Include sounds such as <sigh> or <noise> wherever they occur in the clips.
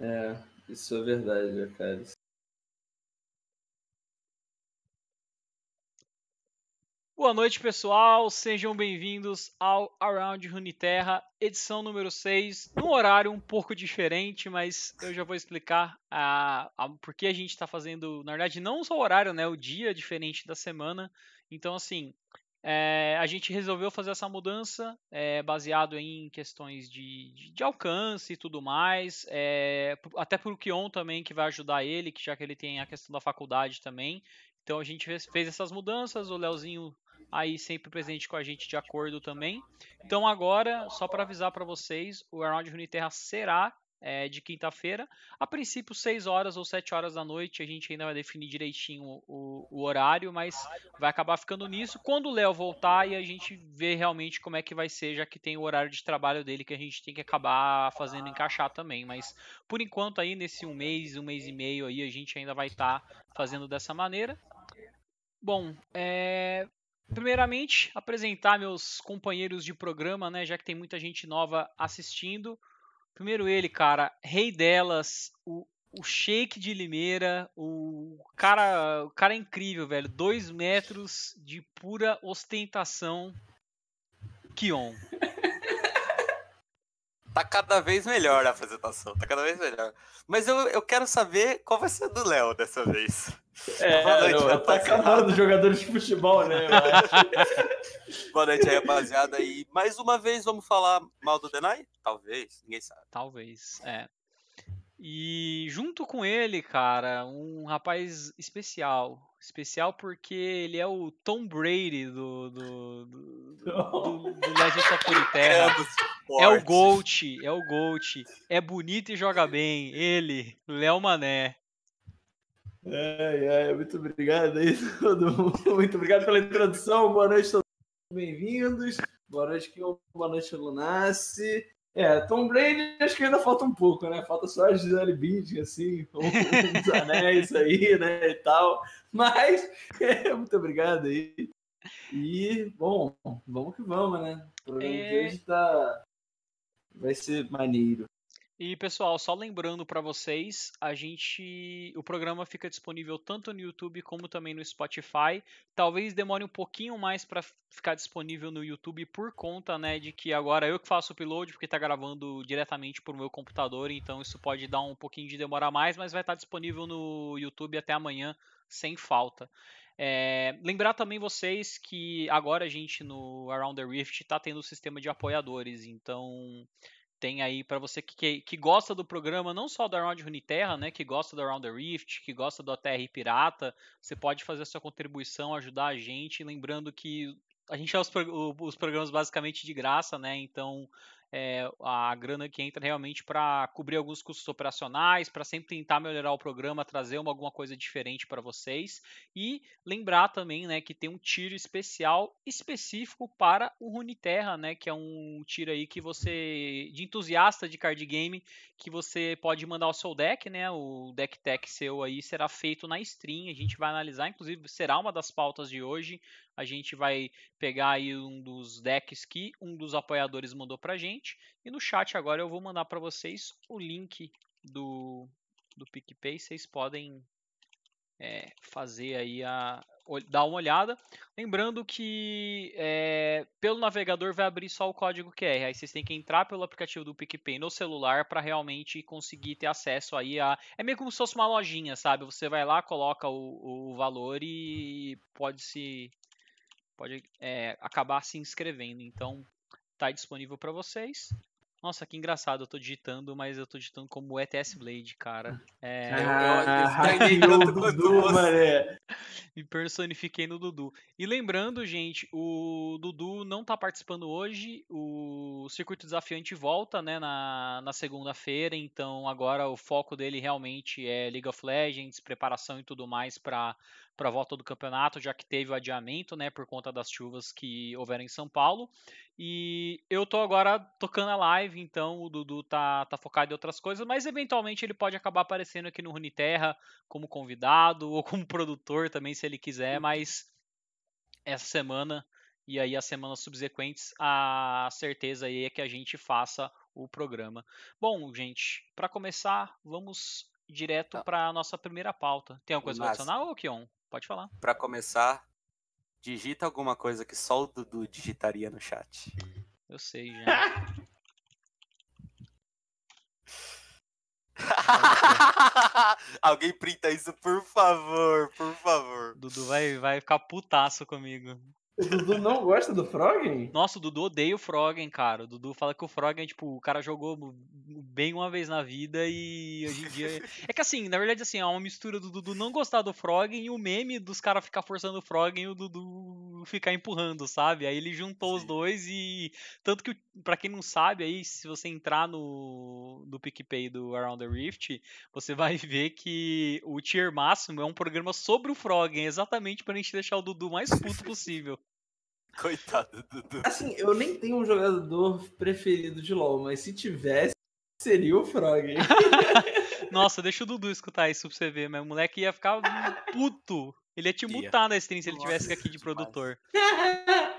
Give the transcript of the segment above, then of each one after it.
É, isso é verdade, cara. Boa noite, pessoal. Sejam bem-vindos ao Around Runeterra, edição número 6, num horário um pouco diferente, mas eu já vou explicar a, a, por que a gente está fazendo, na verdade, não só o horário, né, o dia diferente da semana. Então, assim, é, a gente resolveu fazer essa mudança é, baseado em questões de, de, de, alcance e tudo mais, é, até por Kion também, que vai ajudar ele, que já que ele tem a questão da faculdade também. Então a gente fez essas mudanças, o Leozinho aí sempre presente com a gente de acordo também. Então agora, só para avisar para vocês, o Around Runeterra será é, de quinta-feira. A princípio, 6 horas ou 7 horas da noite. A gente ainda vai definir direitinho o, o, horário, mas vai acabar ficando nisso. Quando o Léo voltar e a gente ver realmente como é que vai ser, já que tem o horário de trabalho dele que a gente tem que acabar fazendo encaixar também. Mas por enquanto aí, nesse um mês, um mês e meio aí, a gente ainda vai estar tá fazendo dessa maneira. Bom, é, Primeiramente, apresentar meus companheiros de programa, né? Já que tem muita gente nova assistindo. Primeiro ele, cara, rei delas, o, o Shake de Limeira, o cara, o cara é incrível, velho. Dois metros de pura ostentação. Kion. Tá cada vez melhor a apresentação, tá cada vez melhor. Mas eu, eu quero saber qual vai ser do Léo dessa vez. É, Boa noite, não, tá acabando jogadores de futebol, né? <laughs> Boa noite aí, rapaziada. E mais uma vez vamos falar mal do Denai? Talvez, ninguém sabe. Talvez, é. E junto com ele, cara, um rapaz especial. Especial porque ele é o Tom Brady do, do, do, do, do Legends of <laughs> Terra. É o Gold, é o Gold. É bonito e joga bem. Ele, Léo Mané. É, é, muito obrigado aí, <laughs> todo mundo. Muito obrigado pela introdução. Boa noite, todos bem-vindos. Boa noite, Kion. Boa noite, Lunassi. É, Tom Brady acho que ainda falta um pouco, né? Falta só a Gisele Bündchen, assim, os anéis aí, né, e tal. Mas, é, <laughs> muito obrigado aí. E, bom, vamos que vamos, né? O programa é... de hoje tá... vai ser maneiro. E pessoal, só lembrando para vocês, a gente, o programa fica disponível tanto no YouTube como também no Spotify. Talvez demore um pouquinho mais para ficar disponível no YouTube por conta, né, de que agora eu que faço o upload porque está gravando diretamente por meu computador, então isso pode dar um pouquinho de demorar mais, mas vai estar disponível no YouTube até amanhã sem falta. É, lembrar também vocês que agora a gente no Around the Rift está tendo o sistema de apoiadores, então tem aí para você que, que, que, gosta do programa, não só do Around Runeterra, né, que gosta do Around the Rift, que gosta do ATR Pirata, você pode fazer a sua contribuição, ajudar a gente, lembrando que a gente é os, os programas basicamente de graça, né, então é, a grana que entra realmente para cobrir alguns custos operacionais, para sempre tentar melhorar o programa, trazer uma, alguma coisa diferente para vocês. E lembrar também né, que tem um tiro especial específico para o Runeterra, né, que é um tiro aí que você, de entusiasta de card game, que você pode mandar o seu deck, né, o deck tech seu aí será feito na stream, a gente vai analisar, inclusive será uma das pautas de hoje, a gente vai pegar aí um dos decks que um dos apoiadores mandou pra gente. E no chat agora eu vou mandar para vocês o link do, do PicPay. Vocês podem é, fazer aí a. dar uma olhada. Lembrando que é, pelo navegador vai abrir só o código QR. Aí vocês têm que entrar pelo aplicativo do PicPay no celular para realmente conseguir ter acesso aí a. É meio como se fosse uma lojinha, sabe? Você vai lá, coloca o, o valor e pode se pode é, acabar se inscrevendo. Então, tá disponível para vocês. Nossa, que engraçado, eu tô digitando, mas eu tô digitando como ETS Blade, cara. É, ah, eu, <laughs> eu, eu, Dudu, mané. Me personifiquei no Dudu. E lembrando, gente, o Dudu não tá participando hoje, o Circuito Desafiante volta, né, na, na segunda-feira, então agora o foco dele realmente é League of Legends, preparação e tudo mais para para a volta do campeonato, já que teve o adiamento, né, por conta das chuvas que houveram em São Paulo. E eu tô agora tocando a live, então o Dudu tá, tá focado em outras coisas, mas eventualmente ele pode acabar aparecendo aqui no Runeterra como convidado ou como produtor também, se ele quiser, mas essa semana e aí as semanas subsequentes, a certeza aí é que a gente faça o programa. Bom, gente, para começar, vamos direto Tá. para a nossa primeira pauta. Tem alguma coisa adicionar, ô Kion? Pode falar. Pra começar, digita alguma coisa que só o Dudu digitaria no chat. Eu sei já. <laughs> <laughs> Alguém printa isso, por favor, por favor. Dudu vai, vai ficar putaço comigo. O Dudu não gosta do Froggen? Nossa, o Dudu odeia o Froggen, cara. O Dudu fala que o Froggen, tipo, o cara jogou bem uma vez na vida e hoje em dia. <laughs> É que assim, na verdade, assim, é uma mistura do Dudu não gostar do Froggen e o meme dos caras ficar forçando o Froggen e o Dudu ficar empurrando, sabe? Aí ele juntou os Sim. dois e. Tanto que, pra quem não sabe, aí, se você entrar no, no PicPay do Around the Rift, você vai <laughs> ver que o tier máximo é um programa sobre o Froggen, exatamente pra gente deixar o Dudu mais puto <laughs> possível. Coitado do Dudu. Assim, eu nem tenho um jogador preferido de LoL, mas se tivesse, seria o Froggen. <laughs> Nossa, deixa o Dudu escutar isso pra você ver, mas o moleque ia ficar puto. Ele ia te mutar na stream se ele tivesse aqui de produtor. <laughs>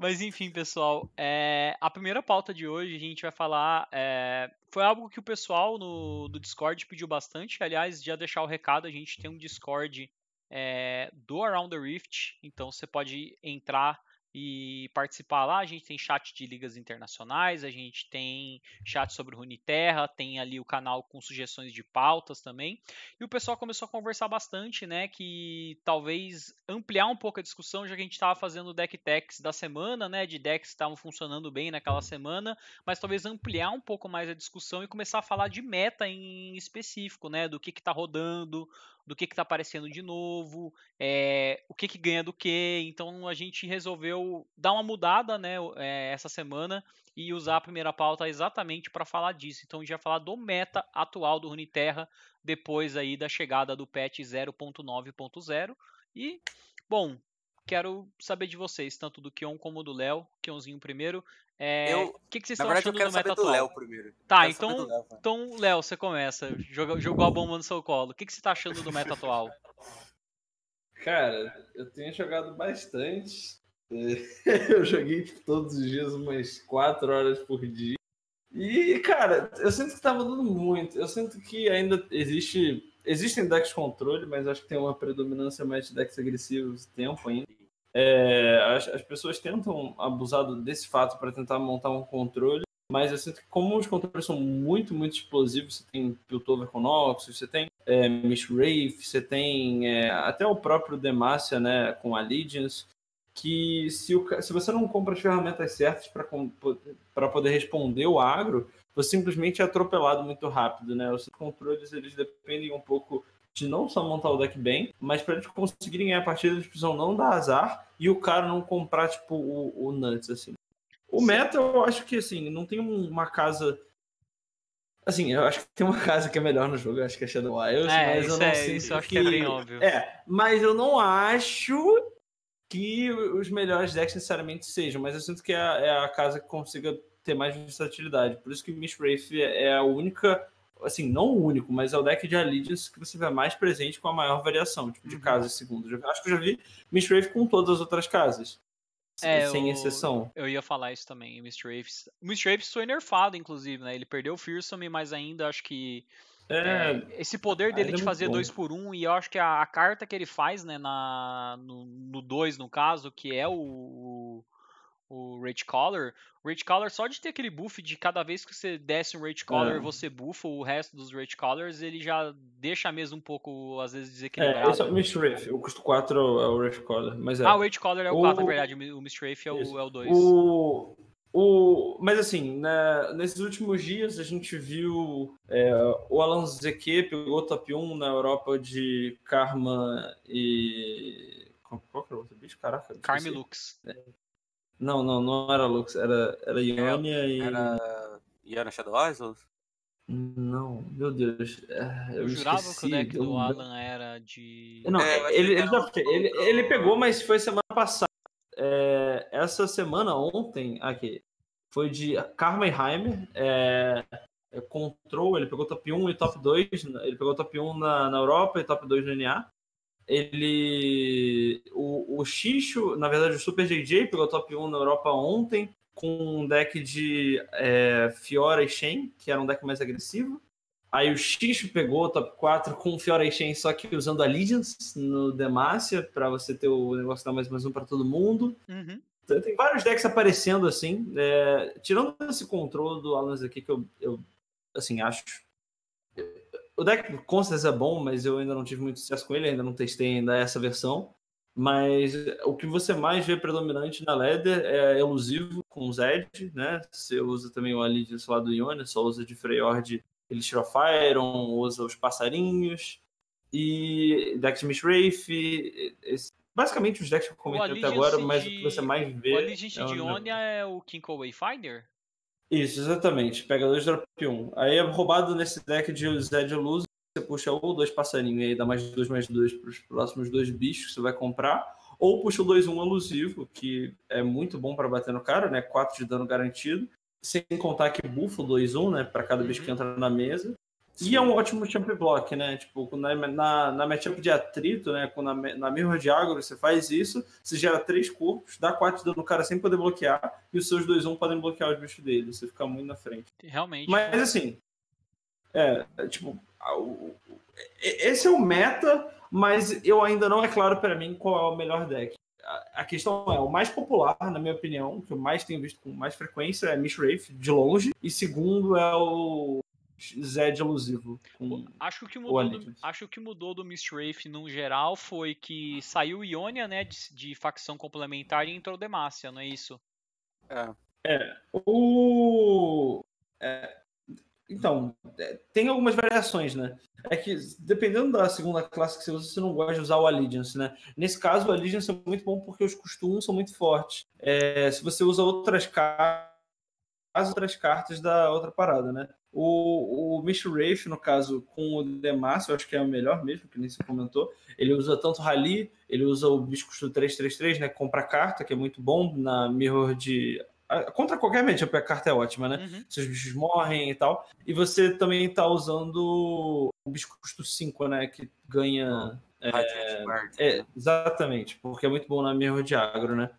Mas enfim, pessoal, é, a primeira pauta de hoje a gente vai falar. é, foi algo que o pessoal no, do Discord pediu bastante. Aliás, já deixar o recado, a gente tem um Discord é, do Around the Rift, então você pode entrar e participar lá. A gente tem chat de ligas internacionais, a gente tem chat sobre Runeterra, tem ali o canal com sugestões de pautas também. E o pessoal começou a conversar bastante, né? Que talvez ampliar um pouco a discussão, já que a gente estava fazendo o deck techs da semana, né? De decks que estavam funcionando bem naquela semana, mas talvez ampliar um pouco mais a discussão e começar a falar de meta em específico, né? Do que que tá rodando, do que que tá aparecendo de novo, é, o que que ganha do que. Então a gente resolveu dar uma mudada, né? é, essa semana e usar a primeira pauta exatamente para falar disso. Então a gente vai falar do meta atual do Runeterra depois aí da chegada do patch 0.9.0 e bom, quero saber de vocês, tanto do Kion como do Léo, Kionzinho primeiro. É, Eu- o que, que vocês Na estão verdade, eu achando quero do meta saber do atual? Léo primeiro. Tá, então- Léo. Então, Léo, você começa. Joga- Jogou a bomba no seu colo. O que, que você tá achando do meta atual? <laughs> Cara, eu tenho jogado bastante. <laughs> Eu joguei tipo, todos os dias umas 4 horas por dia. E, cara, eu sinto que tá mudando muito. Eu sinto que ainda existe. Existem decks controle, mas acho que tem uma predominância mais de decks agressivos tempo ainda. É, as, as pessoas tentam abusar desse fato para tentar montar um controle, mas eu sinto que como os controles são muito, muito explosivos, você tem Piltover com Noxus, você tem é, Miss Wraith, você tem é, até o próprio Demacia, né, com Allegiance, que se, o se você não compra as ferramentas certas para poder responder o agro, você simplesmente é atropelado muito rápido, né? Os controles eles dependem um pouco de não só montar o deck bem, mas para eles conseguirem ganhar a partida, eles precisam não dar azar e o cara não comprar, tipo, o, o Nuts, assim. O meta, eu acho que, assim, não tem um- uma casa... Assim, eu acho que tem uma casa que é melhor no jogo, eu acho que é Shadow Isles, É, mas eu não é- sinto isso eu acho que é bem óbvio. É, mas eu não acho que os melhores decks necessariamente sejam, mas eu sinto que é a, é a casa que consiga ter mais versatilidade. Por isso que Miss Wraith é a única, assim, não o único, mas é o deck de Allegiance que você vê mais presente com a maior variação, tipo, de Uhum. casas segundo. Eu acho que eu já vi Miss Wraith com todas as outras casas. É, sem o- exceção. Eu ia falar isso também, o. Apes foi nerfado, inclusive, né? Ele perdeu o Fearsome, mas ainda acho que É, É, esse poder dele de é fazer muito dois bom. por um, e eu acho que a, a carta que ele faz, né, na, no 2, no, caso, que é o, o Rage Collar, o Rage Collar, só de ter aquele buff de cada vez que você desce um Rage Collar, É. você buffa o resto dos Rage Collars, ele já deixa mesmo um pouco, às vezes, é, desequilibrado. esse é o Wraith. O custo 4 é o, é o Wraith Caller, mas é. Ah, o Rage Collar é o 4, é O- verdade, o Mistrafe é o, é o 2. O, o, mas assim, né, nesses últimos dias a gente viu é, o Alan Zeke pegou top 1 na Europa de Karma e. Qual que era o outro bicho? Caraca. Lux. Não, não, não era Lux, era, era Ionia e. Era Iana Shadow Isles? Não, meu Deus. é, Eu, Eu jurava esqueci, que o deck do Alan era de. Não, É, ele, ele, já ele, ele pegou, mas foi semana passada. É, essa semana, ontem, aqui, foi de Karmenheimer, é, é, Control, ele pegou top 1 e top 2, ele pegou top 1 na, na Europa e top 2 no NA. Ele. O, o Xixo, na verdade, o Super JJ pegou top 1 na Europa ontem, com um deck de é, Fiora e Shen, que era um deck mais agressivo. Aí o Xixo pegou o top 4 com Fiora e Shen, só que usando Allegiance no Demacia, para você ter o negócio dar mais mais um para todo mundo. Uhum. Então, Tem vários decks aparecendo assim. é, tirando esse controle do Alans aqui, que eu, eu assim, acho. O deck com certeza é bom, mas eu ainda não tive muito sucesso com ele, ainda não testei ainda essa versão. Mas o que você mais vê predominante na Leather é elusivo com Zed, né? Você usa também o Allegiance lá do Ionia, só usa de Freyord Elixir of Iron, usa os passarinhos. E deck de Mishrafe, basicamente os decks que eu comentei até agora, mas o que você mais vê. O Allegiance é de Ionia é o Kinko Wayfinder? Isso, exatamente. Pega dois drop 1. Aí é roubado nesse deck de Zed Luz, você puxa ou dois passarinhos e aí dá mais dois mais dois para os próximos dois bichos que você vai comprar. Ou puxa o 2-1 elusivo, que é muito bom para bater no cara, né? 4 de dano garantido. Sem contar que bufa o 2-1, né? Para cada bicho que Uhum. entra na mesa. E é um ótimo champ block, né? Tipo, na, na, na matchup de atrito, né? Com na, na Mirror de Agro, você faz isso, você gera três corpos, dá 4 de dano no cara sem poder bloquear, e os seus 2-1 podem bloquear os bichos dele. Você fica muito na frente. Realmente. Mas assim, é, é, tipo, esse é o meta, mas eu ainda não é claro para mim qual é o melhor deck. A, a questão é, o mais popular, na minha opinião, que eu mais tenho visto com mais frequência é Mishrafe, de longe, e segundo é o Zed elusivo. Com... Acho que, o que o mudou do, acho que mudou do Mistwraith no geral foi que saiu o Ionia, né, de, de facção complementar e entrou Demacia, não é isso? É. O... é, então, é, tem algumas variações, né? É que, dependendo da segunda classe que você usa, você não gosta de usar o Allegiance, né? Nesse caso, o Allegiance é muito bom porque os costumes são muito fortes. É, se você usa outras cartas, as outras cartas da outra parada, né? O, o Mist Wraith, no caso, com o Demacia, eu acho que é o melhor mesmo, que nem você comentou. Ele usa tanto Rally, ele usa o bicho custo 333, né? Compra carta, que é muito bom na Mirror de. Contra qualquer matchup, a carta é ótima, né? Uhum. Seus bichos morrem e tal. E você também tá usando o bicho custo 5, né? Que ganha. Radiant Guard. É, exatamente, porque é muito bom na Mirror de Agro, né?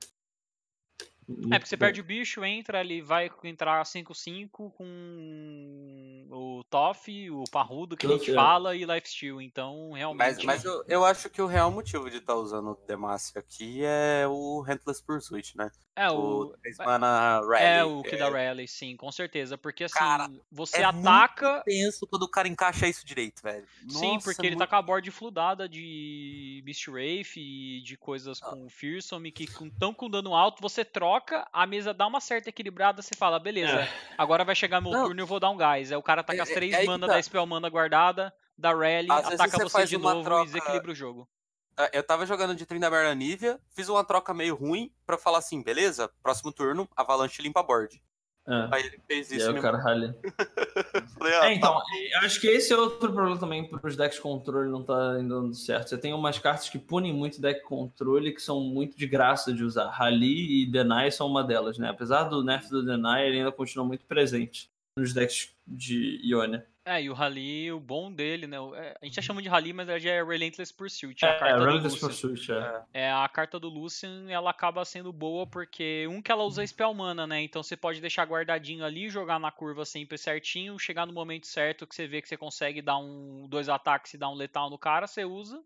É, porque você perde o bicho, entra ali, vai entrar 5-5 com o Toff, o Parrudo, que a gente É. fala, e Lifesteal. Então, realmente. Mas, mas eu, eu acho que o real motivo de estar usando o Demacia aqui é o Rentless Pursuit, né? é O o. 3 mana Rally. É o que dá rally, sim, com certeza. Porque assim, Cara, você é ataca. penso quando o cara encaixa isso direito, velho. Sim, Nossa, porque ele tá muito- com a board fludada de Mistwraith e de coisas Ah. com Fearsome que com, tão com dano alto, você troca, a mesa dá uma certa equilibrada, você fala, beleza, É. agora vai chegar meu Não. turno e eu vou dar um gás. Aí o cara tá com as É- é- três é mana tá. da Spell Mana guardada, dá rally, Às vezes ataca você você faz de uma novo troca- e desequilibra o jogo. É, Eu tava jogando de Tryndamere Nivea, fiz uma troca meio ruim pra falar assim, beleza, próximo turno, Avalanche limpa a board. É. Aí ele fez E isso aí e o cara ralha. <laughs> falei, ah, É, então, eu acho que esse é outro problema também para os decks controle não tá indo dando certo. Você tem umas cartas que punem muito deck controle que são muito de graça de usar. Rally e Deny são uma delas, né? Apesar do nerf do Deny, ele ainda continua muito presente nos decks de Ionia. É, e o Rally, o bom dele, né? é, a gente já chama de Rally, mas já é Relentless Pursuit, a É, carta do Relentless. Pursuit, é. É, a carta do Lucian, ela acaba sendo boa porque, um, que ela usa Spell Mana, né? Então você pode deixar guardadinho ali, jogar na curva sempre certinho, chegar no momento certo que você vê que você consegue dar um dois ataques e dar um letal no cara, você usa,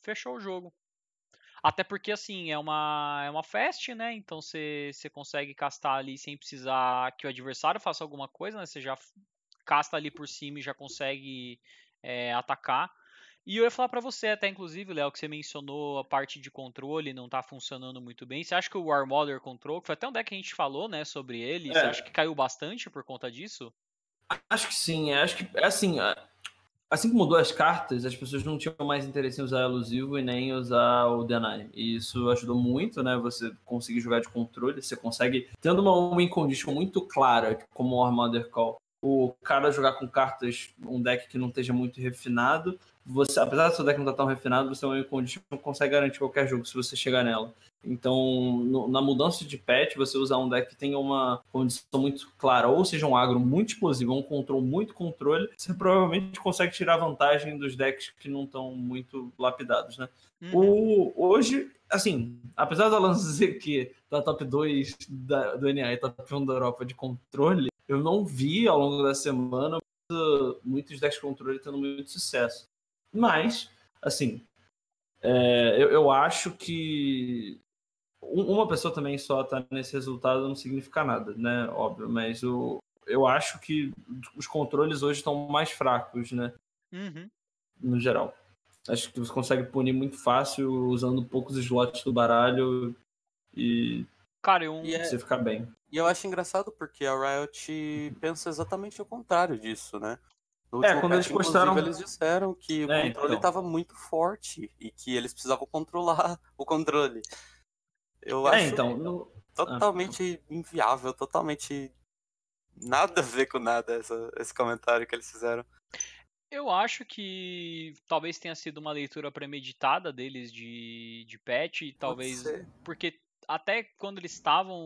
fechou o jogo. Até porque, assim, é uma, é uma fast, né? Então você, você consegue castar ali sem precisar que o adversário faça alguma coisa, né? Você já casta ali por cima e já consegue é, atacar. E eu ia falar pra você até, inclusive, Léo, que você mencionou a parte de controle não tá funcionando muito bem. Você acha que o War Mother Control, que foi até um deck que a gente falou, né, sobre ele, você É. acha que caiu bastante por conta disso? Acho que sim, é, acho que é assim. É, Assim que mudou as cartas, as pessoas não tinham mais interesse em usar elusivo e nem usar o Deny. E isso ajudou muito, né? Você conseguir jogar de controle, você consegue, tendo uma win condition muito clara, como o Armother Call, o cara jogar com cartas, um deck que não esteja muito refinado, você, apesar do seu deck não estar tão refinado, você não consegue garantir qualquer jogo se você chegar nela. Então, no, na mudança de patch, você usar um deck que tenha uma condição muito clara, ou seja, um agro muito explosivo, um controle muito controle, você provavelmente consegue tirar vantagem dos decks que não estão muito lapidados, né? Uhum. O, hoje, assim, apesar da Alan <laughs> dizer que tá top 2 da, do NA e top 1 da Europa de controle, eu não vi ao longo da semana muitos decks de controle tendo muito sucesso. Mas, assim, é, eu, eu, acho que uma pessoa também só tá nesse resultado não significa nada, né? Óbvio, mas o, eu acho que os controles hoje estão mais fracos, né? Uhum. No geral. Acho que você consegue punir muito fácil usando poucos slots do baralho e. Cara, eu... você ficar bem. E eu acho engraçado porque a Riot pensa exatamente o contrário disso, né? No é, quando patch, eles postaram. Eles disseram que o é, controle estava então. muito forte e que eles precisavam controlar <laughs> o controle. Eu é, acho então, no... totalmente ah, inviável, totalmente nada a ver com nada essa, esse comentário que eles fizeram. Eu acho que talvez tenha sido uma leitura premeditada deles de, de patch, talvez porque até quando eles estavam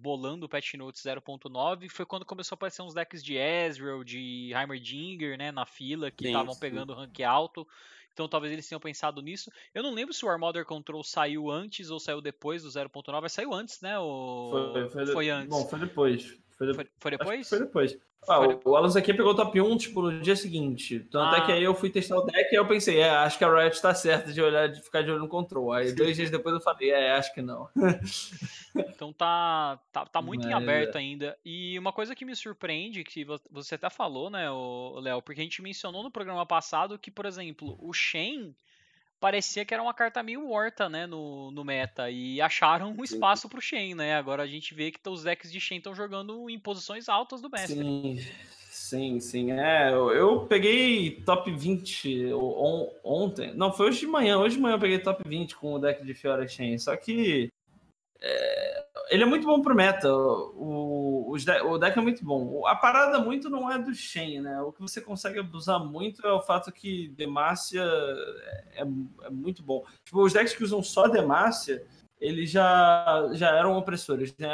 bolando o patch notes 0.9, foi quando começou a aparecer uns decks de Ezreal, de Heimerdinger, né, na fila, que estavam pegando rank alto. Então talvez eles tenham pensado nisso. Eu não lembro se o Armother Control saiu antes ou saiu depois do 0.9. Saiu antes, né? Ou... Foi, foi, foi, antes. Bom, foi depois. Foi, de... foi depois? Foi depois. Ah, o, o Alonso aqui pegou o top 1, tipo, no dia seguinte. Tanto ah. é que aí eu fui testar o deck e eu pensei, é, acho que a Riot tá certa de olhar, de ficar de olho no control. Aí dois dias depois eu falei, é, acho que não. <laughs> então tá, tá, tá muito Mas, em aberto é. ainda. E uma coisa que me surpreende, que você até falou, né, Léo, porque a gente mencionou no programa passado que, por exemplo, o Shen parecia que era uma carta meio morta, né, no, no meta. E acharam um espaço pro Shen, né? Agora a gente vê que os decks de Shen estão jogando em posições altas do mestre. Sim, sim, sim. É, eu, eu peguei top 20 on, ontem. Não, foi hoje de manhã. Hoje de manhã eu peguei top 20 com o deck de Fiora Shen. Só que. É, ele é muito bom pro meta. O, o, o deck é muito bom. A parada muito não é do Shen, né? O que você consegue abusar muito é o fato que Demacia é, é muito bom. Tipo, os decks que usam só Demacia, eles já, já eram opressores. Né?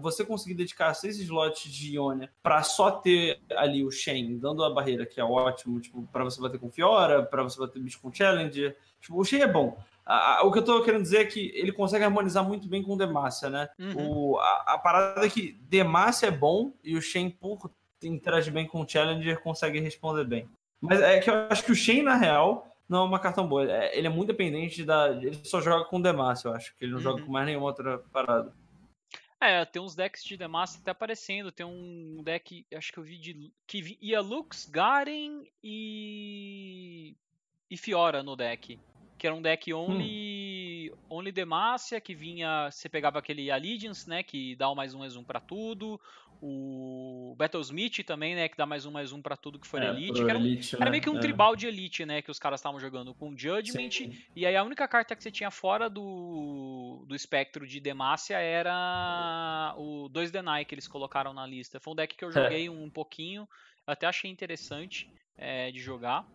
Você conseguir dedicar seis slots de Ionia para só ter ali o Shen, dando a barreira, que é ótimo, tipo, para você bater com Fiora, para você bater bicho com Challenger. Tipo, o Shen é bom o que eu tô querendo dizer é que ele consegue harmonizar muito bem com o Demacia, né? Uhum. O, a, a, parada é que Demacia é bom e o Shen, por interagir bem com o Challenger, consegue responder bem. Mas é que eu acho que o Shen, na real, não é uma cartão boa. É, ele é muito dependente da. Ele só joga com Demacia, eu acho. que Ele não uhum. joga com mais nenhuma outra parada. É, tem uns decks de Demacia até aparecendo. Tem um deck, acho que eu vi de. que ia Lux, Garen e. e Fiora no deck que era um deck only, hum. only Demacia, que vinha, você pegava aquele Allegiance, né, que dá o mais um mais um para tudo, o Battlesmith também, né, que dá mais um mais um para tudo que for é, Elite, que era, elite, era né? meio que um é. tribal de Elite, né, que os caras estavam jogando com Judgment, Sim. e aí a única carta que você tinha fora do, do espectro de Demacia era o 2 Deny que eles colocaram na lista. Foi um deck que eu é. joguei é. um pouquinho, até achei interessante é, de jogar.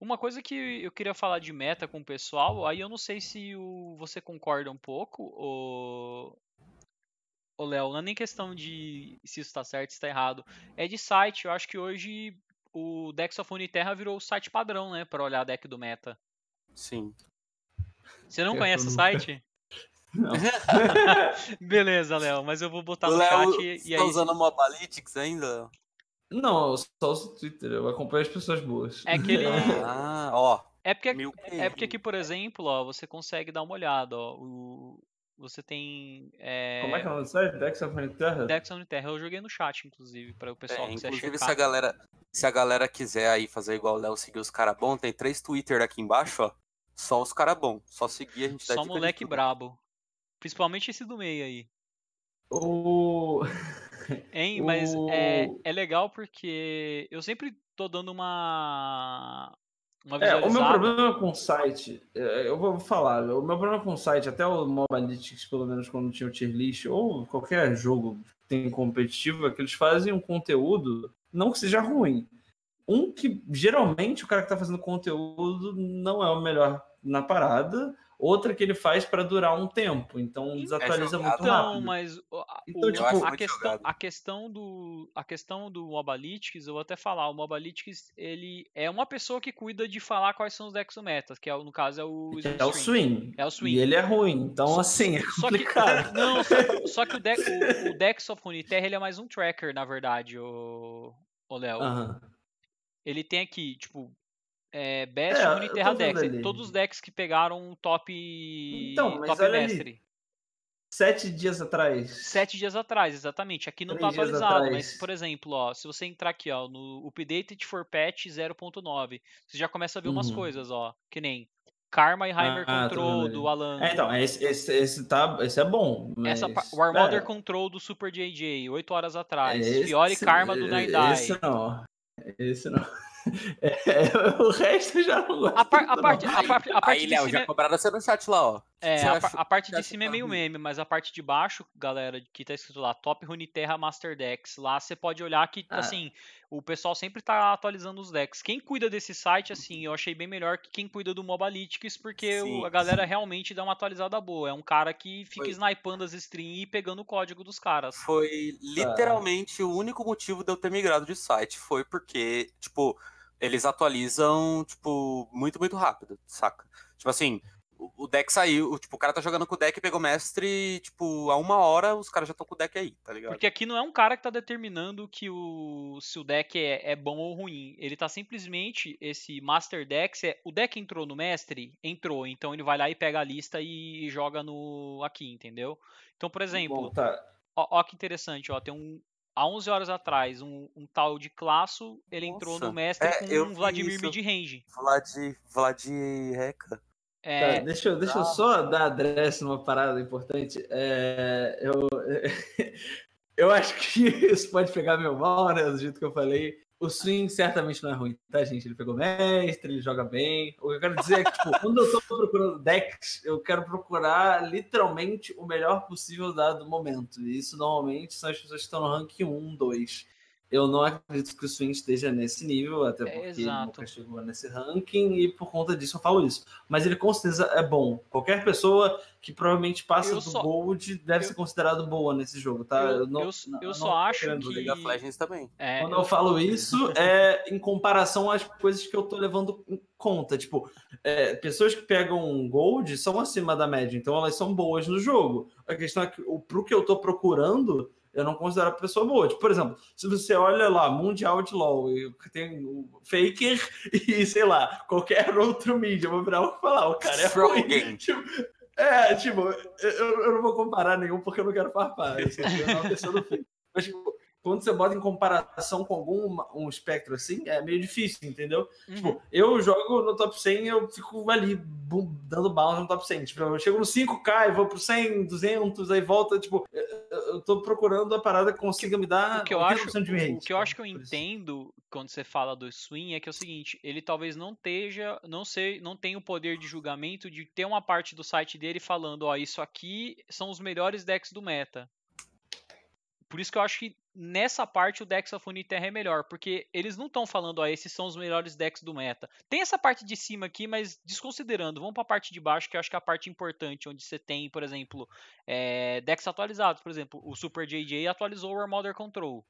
Uma coisa que eu queria falar de meta com o pessoal, aí eu não sei se o, você concorda um pouco, o, o Léo, não é nem questão de se isso está certo, se está errado. É de site. Eu acho que hoje o Dex of Uniterra virou o site padrão, né, para olhar deck do meta. Sim. Você não eu conhece o site? <laughs> Não. <laughs> Beleza, Léo, mas eu vou botar no Léo, chat e aí. Tá usando o Mobalytics ainda? Não, eu só uso o Twitter, eu acompanho as pessoas boas. É que ele. ah, ó. É porque, é porque aqui, por exemplo, ó, você consegue dar uma olhada, ó. O, você tem. É... Como é que é o nome do site? Dex of Terra? Dex of Terra. Eu joguei no chat, inclusive, para o pessoal é, que Inclusive, se a, galera, se a galera quiser aí fazer igual o Léo seguir os caras bons, tem três Twitter aqui embaixo, ó. Só os caras bons. Só seguir a gente dá Só moleque brabo. Principalmente esse do meio aí. O. Hein, mas o... é, é legal porque eu sempre tô dando uma. Uma é, o meu problema com o site, é, eu vou falar, o meu problema com o site, até o Mobalytics, pelo menos quando tinha o tier list, ou qualquer jogo que tem competitivo é que eles fazem um conteúdo, não que seja ruim. Um que geralmente o cara que está fazendo conteúdo não é o melhor na parada, outra que ele faz para durar um tempo, então desatualiza é muito então, rápido. Mas então, o, tipo, a, questão, a questão do a questão do Mobalytics, eu vou até falar, o Mobalytics, ele é uma pessoa que cuida de falar quais são os decks metas, que é, no caso é o É o swing. É o swing. E ele é ruim, então só, assim, é complicado. Só que, <laughs> não, só, só, que o, deck, o, o <laughs> Dex of Runeterra, ele é mais um tracker, na verdade, o, o Léo. Ele tem aqui, tipo, é, Best é, Uniterra Decks. Todos os decks que pegaram top, então, top mestre. Ali. Sete dias atrás. Sete dias atrás, exatamente. Aqui não Três tá atualizado, mas, por exemplo, ó, se você entrar aqui, ó, no Updated for Patch 0.9, você já começa a ver uhum. umas coisas, ó, que nem Karma e Heimer ah, Control do Alan. É, então, esse, esse, esse, tá, esse é bom. Mas... Essa, War é. Control do Super JJ, 8 horas atrás. Esse, Fiore Karma do Naidai. Esse não. Esse não. <laughs> É, o resto já não gosto. A, par, a, parte, a, parte, a parte Aí, Léo, já é... cobraram você no chat lá, ó. É, a, a, parte de cima é meio meme, mas a parte de baixo, galera, que tá escrito lá, Top Runeterra Master Decks, lá você pode olhar que, ah. assim, o pessoal sempre tá atualizando os decks. Quem cuida desse site, assim, eu achei bem melhor que quem cuida do Mobalytics, porque sim, o, a galera sim. realmente dá uma atualizada boa. É um cara que fica Foi. snipando as streams e pegando o código dos caras. Foi literalmente ah. o único motivo de eu ter migrado de site. Foi porque, tipo eles atualizam, tipo, muito, muito rápido, saca? Tipo assim, o deck saiu, tipo, o cara tá jogando com o deck, pegou mestre, tipo, a uma hora os caras já estão com o deck aí, tá ligado? Porque aqui não é um cara que tá determinando que o se o deck é, é bom ou ruim. Ele tá simplesmente, esse Master Deck, é, o deck entrou no mestre? Entrou, então ele vai lá e pega a lista e joga no aqui, entendeu? Então, por exemplo, Bom, tá. ó, ó que interessante, ó, tem um, há 11 horas atrás, um, um tal de Classo, ele Nossa. entrou no mestre é, com um Vladimir mid-range. Vlad, Vlad Reca. É... Tá, deixa eu, deixa eu só dar adresse numa parada importante. É, eu, <laughs> eu acho que <laughs> isso pode pegar meu mal, né? Do jeito que eu falei. O swing certamente não é ruim, tá, gente? Ele pegou mestre, ele joga bem. O que eu quero dizer é que, tipo, <laughs> quando eu tô procurando decks, eu quero procurar literalmente o melhor possível dado momento. E isso normalmente são as pessoas que estão no rank 1, 2. Eu não acredito que o Swing esteja nesse nível, até porque é, ele nunca chegou nesse ranking, e por conta disso eu falo isso. Mas ele com certeza é bom. Qualquer pessoa que provavelmente passa eu do só... Gold deve eu... ser considerado boa nesse jogo, tá? Eu, eu, não, eu só acho que... League of Legends também. É, Quando eu falo isso, <laughs> é em comparação às coisas que eu tô levando em conta. Tipo, é, pessoas que pegam Gold são acima da média, então elas são boas no jogo. A questão é que, pro que eu tô procurando eu não considero a pessoa boa. Tipo, por exemplo, se você olha lá, Mundial de LOL, tem o Faker <laughs> e, sei lá, qualquer outro mídia, eu vou virar o falar, o cara é ruim. <laughs> Tipo, é, tipo, eu, eu, não vou comparar nenhum porque eu não quero farpar. Eu não pessoa do Mas, tipo, quando você bota em comparação com algum um espectro assim, é meio difícil, entendeu? Uhum. Tipo, eu jogo no top 100 eu fico ali bum, dando bounce no top 100. Tipo, eu chego no 5k, e vou pro 100, 200, aí volta, tipo, eu tô procurando a parada que consiga me dar o que eu acho, de rate, O que eu acho que eu entendo quando você fala do swing é que é o seguinte, ele talvez não esteja, não sei, não tenha o poder de julgamento de ter uma parte do site dele falando, ó, isso aqui são os melhores decks do meta. Por isso que eu acho que nessa parte o Dex of Uniterra é melhor, porque eles não estão falando, ó, esses são os melhores decks do meta. Tem essa parte de cima aqui, mas desconsiderando, vamos para a parte de baixo, que eu acho que é a parte importante, onde você tem, por exemplo, é, decks atualizados. Por exemplo, o Super JJ atualizou o Armother Control.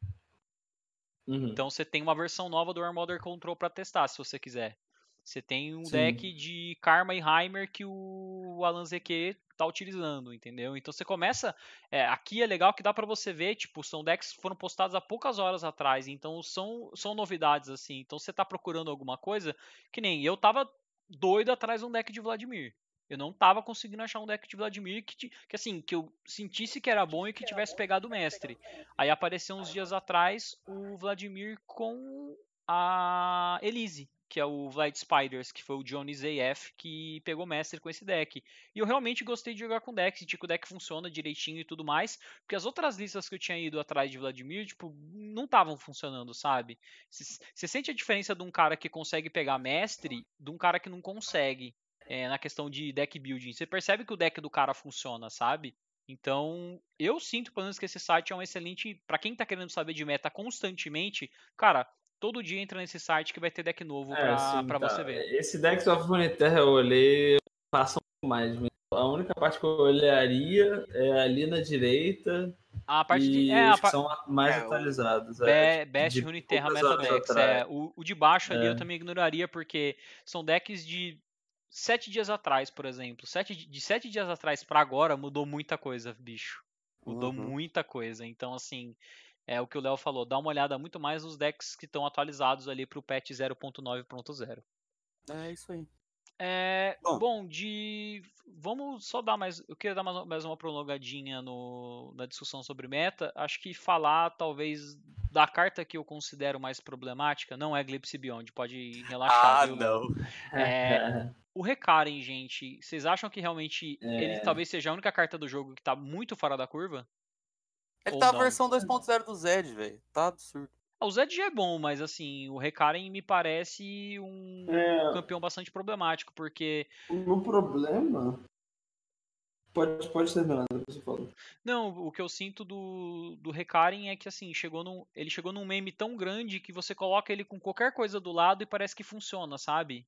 Uhum. Então você tem uma versão nova do Armother Control para testar, se você quiser. Você tem um Sim. deck de Karma e Heimer que o Alan ZQ tá utilizando, entendeu? Então você começa. É, aqui é legal que dá para você ver, tipo, são decks que foram postados há poucas horas atrás, então são, são novidades, assim. Então você tá procurando alguma coisa, que nem eu tava doido atrás de um deck de Vladimir. Eu não tava conseguindo achar um deck de Vladimir que, que assim, que eu sentisse que era bom e que tivesse pegado o mestre. Aí apareceu uns dias atrás o Vladimir com a Elise que é o Vlad Spiders, que foi o Johnny AF que pegou mestre com esse deck. E eu realmente gostei de jogar com deck, senti que o deck funciona direitinho e tudo mais, porque as outras listas que eu tinha ido atrás de Vladimir, tipo, não estavam funcionando, sabe? Você sente a diferença de um cara que consegue pegar mestre de um cara que não consegue. É, na questão de deck building. Você percebe que o deck do cara funciona, sabe? Então, eu sinto, pelo menos, que esse site é um excelente. para quem tá querendo saber de meta constantemente, cara, todo dia entra nesse site que vai ter deck novo é, pra, sim, pra tá. você ver. Esse deck of Runeterra eu olhei, passa mais. A única parte que eu olharia é ali na direita. A parte de. É, a par... são mais é, atualizados. É, Best Runeterra Meta Decks. É, o, o de baixo ali eu é. também ignoraria, porque são decks de sete dias atrás, por exemplo. Sete, de sete dias atrás para agora mudou muita coisa, bicho. Mudou uhum. muita coisa. Então, assim, é o que o Léo falou. Dá uma olhada muito mais nos decks que estão atualizados ali pro patch 0.9.0. É isso aí. É, bom. bom. de. Vamos só dar mais. Eu queria dar mais, mais uma prolongadinha no, na discussão sobre meta. Acho que falar, talvez, da carta que eu considero mais problemática, não é Eclipse Beyond, pode relaxar. Ah, viu? não. É, o Recaren, gente, vocês acham que realmente é... ele talvez seja a única carta do jogo que tá muito fora da curva? Ele Ou tá não? a versão 2.0 do Zed, velho. Tá absurdo. O Zed já é bom, mas assim, o Recaren me parece um é... campeão bastante problemático, porque. O problema. Pode, pode terminar, você falou. Não, o que eu sinto do, do Recaren é que assim, chegou num, ele chegou num meme tão grande que você coloca ele com qualquer coisa do lado e parece que funciona, sabe?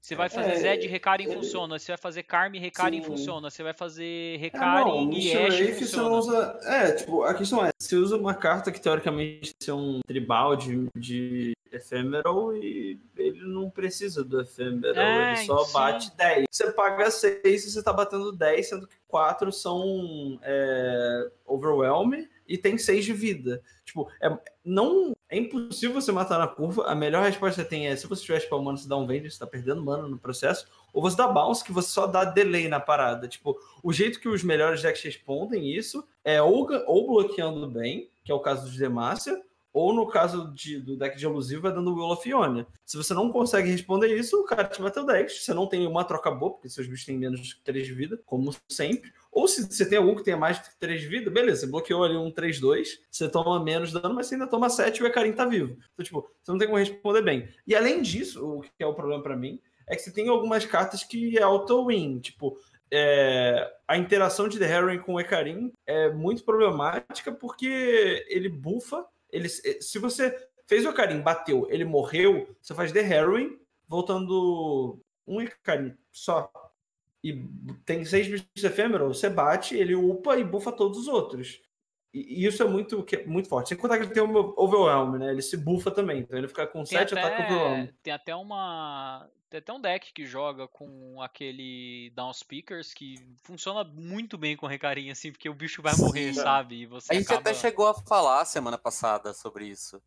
Você vai fazer é, Zed, Recaren é, funciona. Você vai fazer Carme, Recaren funciona. Você vai fazer Recaren é, e Ashe funciona. Você usa... É, tipo, a questão é, você usa uma carta que teoricamente é um tribal de, de Ephemeral e ele não precisa do Ephemeral, é, ele só sim. bate 10. Você paga 6 e você tá batendo 10, sendo que 4 são é, Overwhelm e tem 6 de vida. Tipo, é, não é impossível você matar na curva. A melhor resposta que você tem é se você estiver spamando, você dá um vende, você tá perdendo mana no processo. Ou você dá bounce, que você só dá delay na parada. Tipo, o jeito que os melhores decks respondem isso é ou, ou bloqueando bem, que é o caso do Demacia, ou no caso de, do deck de elusivo, é dando Will of Ionia. Se você não consegue responder isso, o cara te bateu 10. Você não tem nenhuma troca boa, porque seus bichos têm menos de 3 de vida, como sempre. Ou se você tem algum que tenha mais de 3 de vida, beleza, você bloqueou ali um 3-2, você toma menos dano, mas você ainda toma 7 e o Ecarim tá vivo. Então, tipo, você não tem como responder bem. E além disso, o que é o problema para mim, é que você tem algumas cartas que é auto-win. Tipo, é, a interação de The Heron com o Ecarim é muito problemática porque ele bufa ele, se você fez o Karim, bateu, ele morreu, você faz The Heroin, voltando um Karim só. E tem seis bichos efêmeros, você bate, ele upa e bufa todos os outros. E, isso é muito, muito forte. Sem contar que ele tem o Overwhelm, né? Ele se bufa também. Então ele fica com tem sete ataques Overwhelm. Tem até uma. Tem até um deck que joga com aquele Down Speakers que funciona muito bem com recarinha, assim, porque o bicho vai morrer, Sim. sabe? E você a gente acaba... até chegou a falar semana passada sobre isso.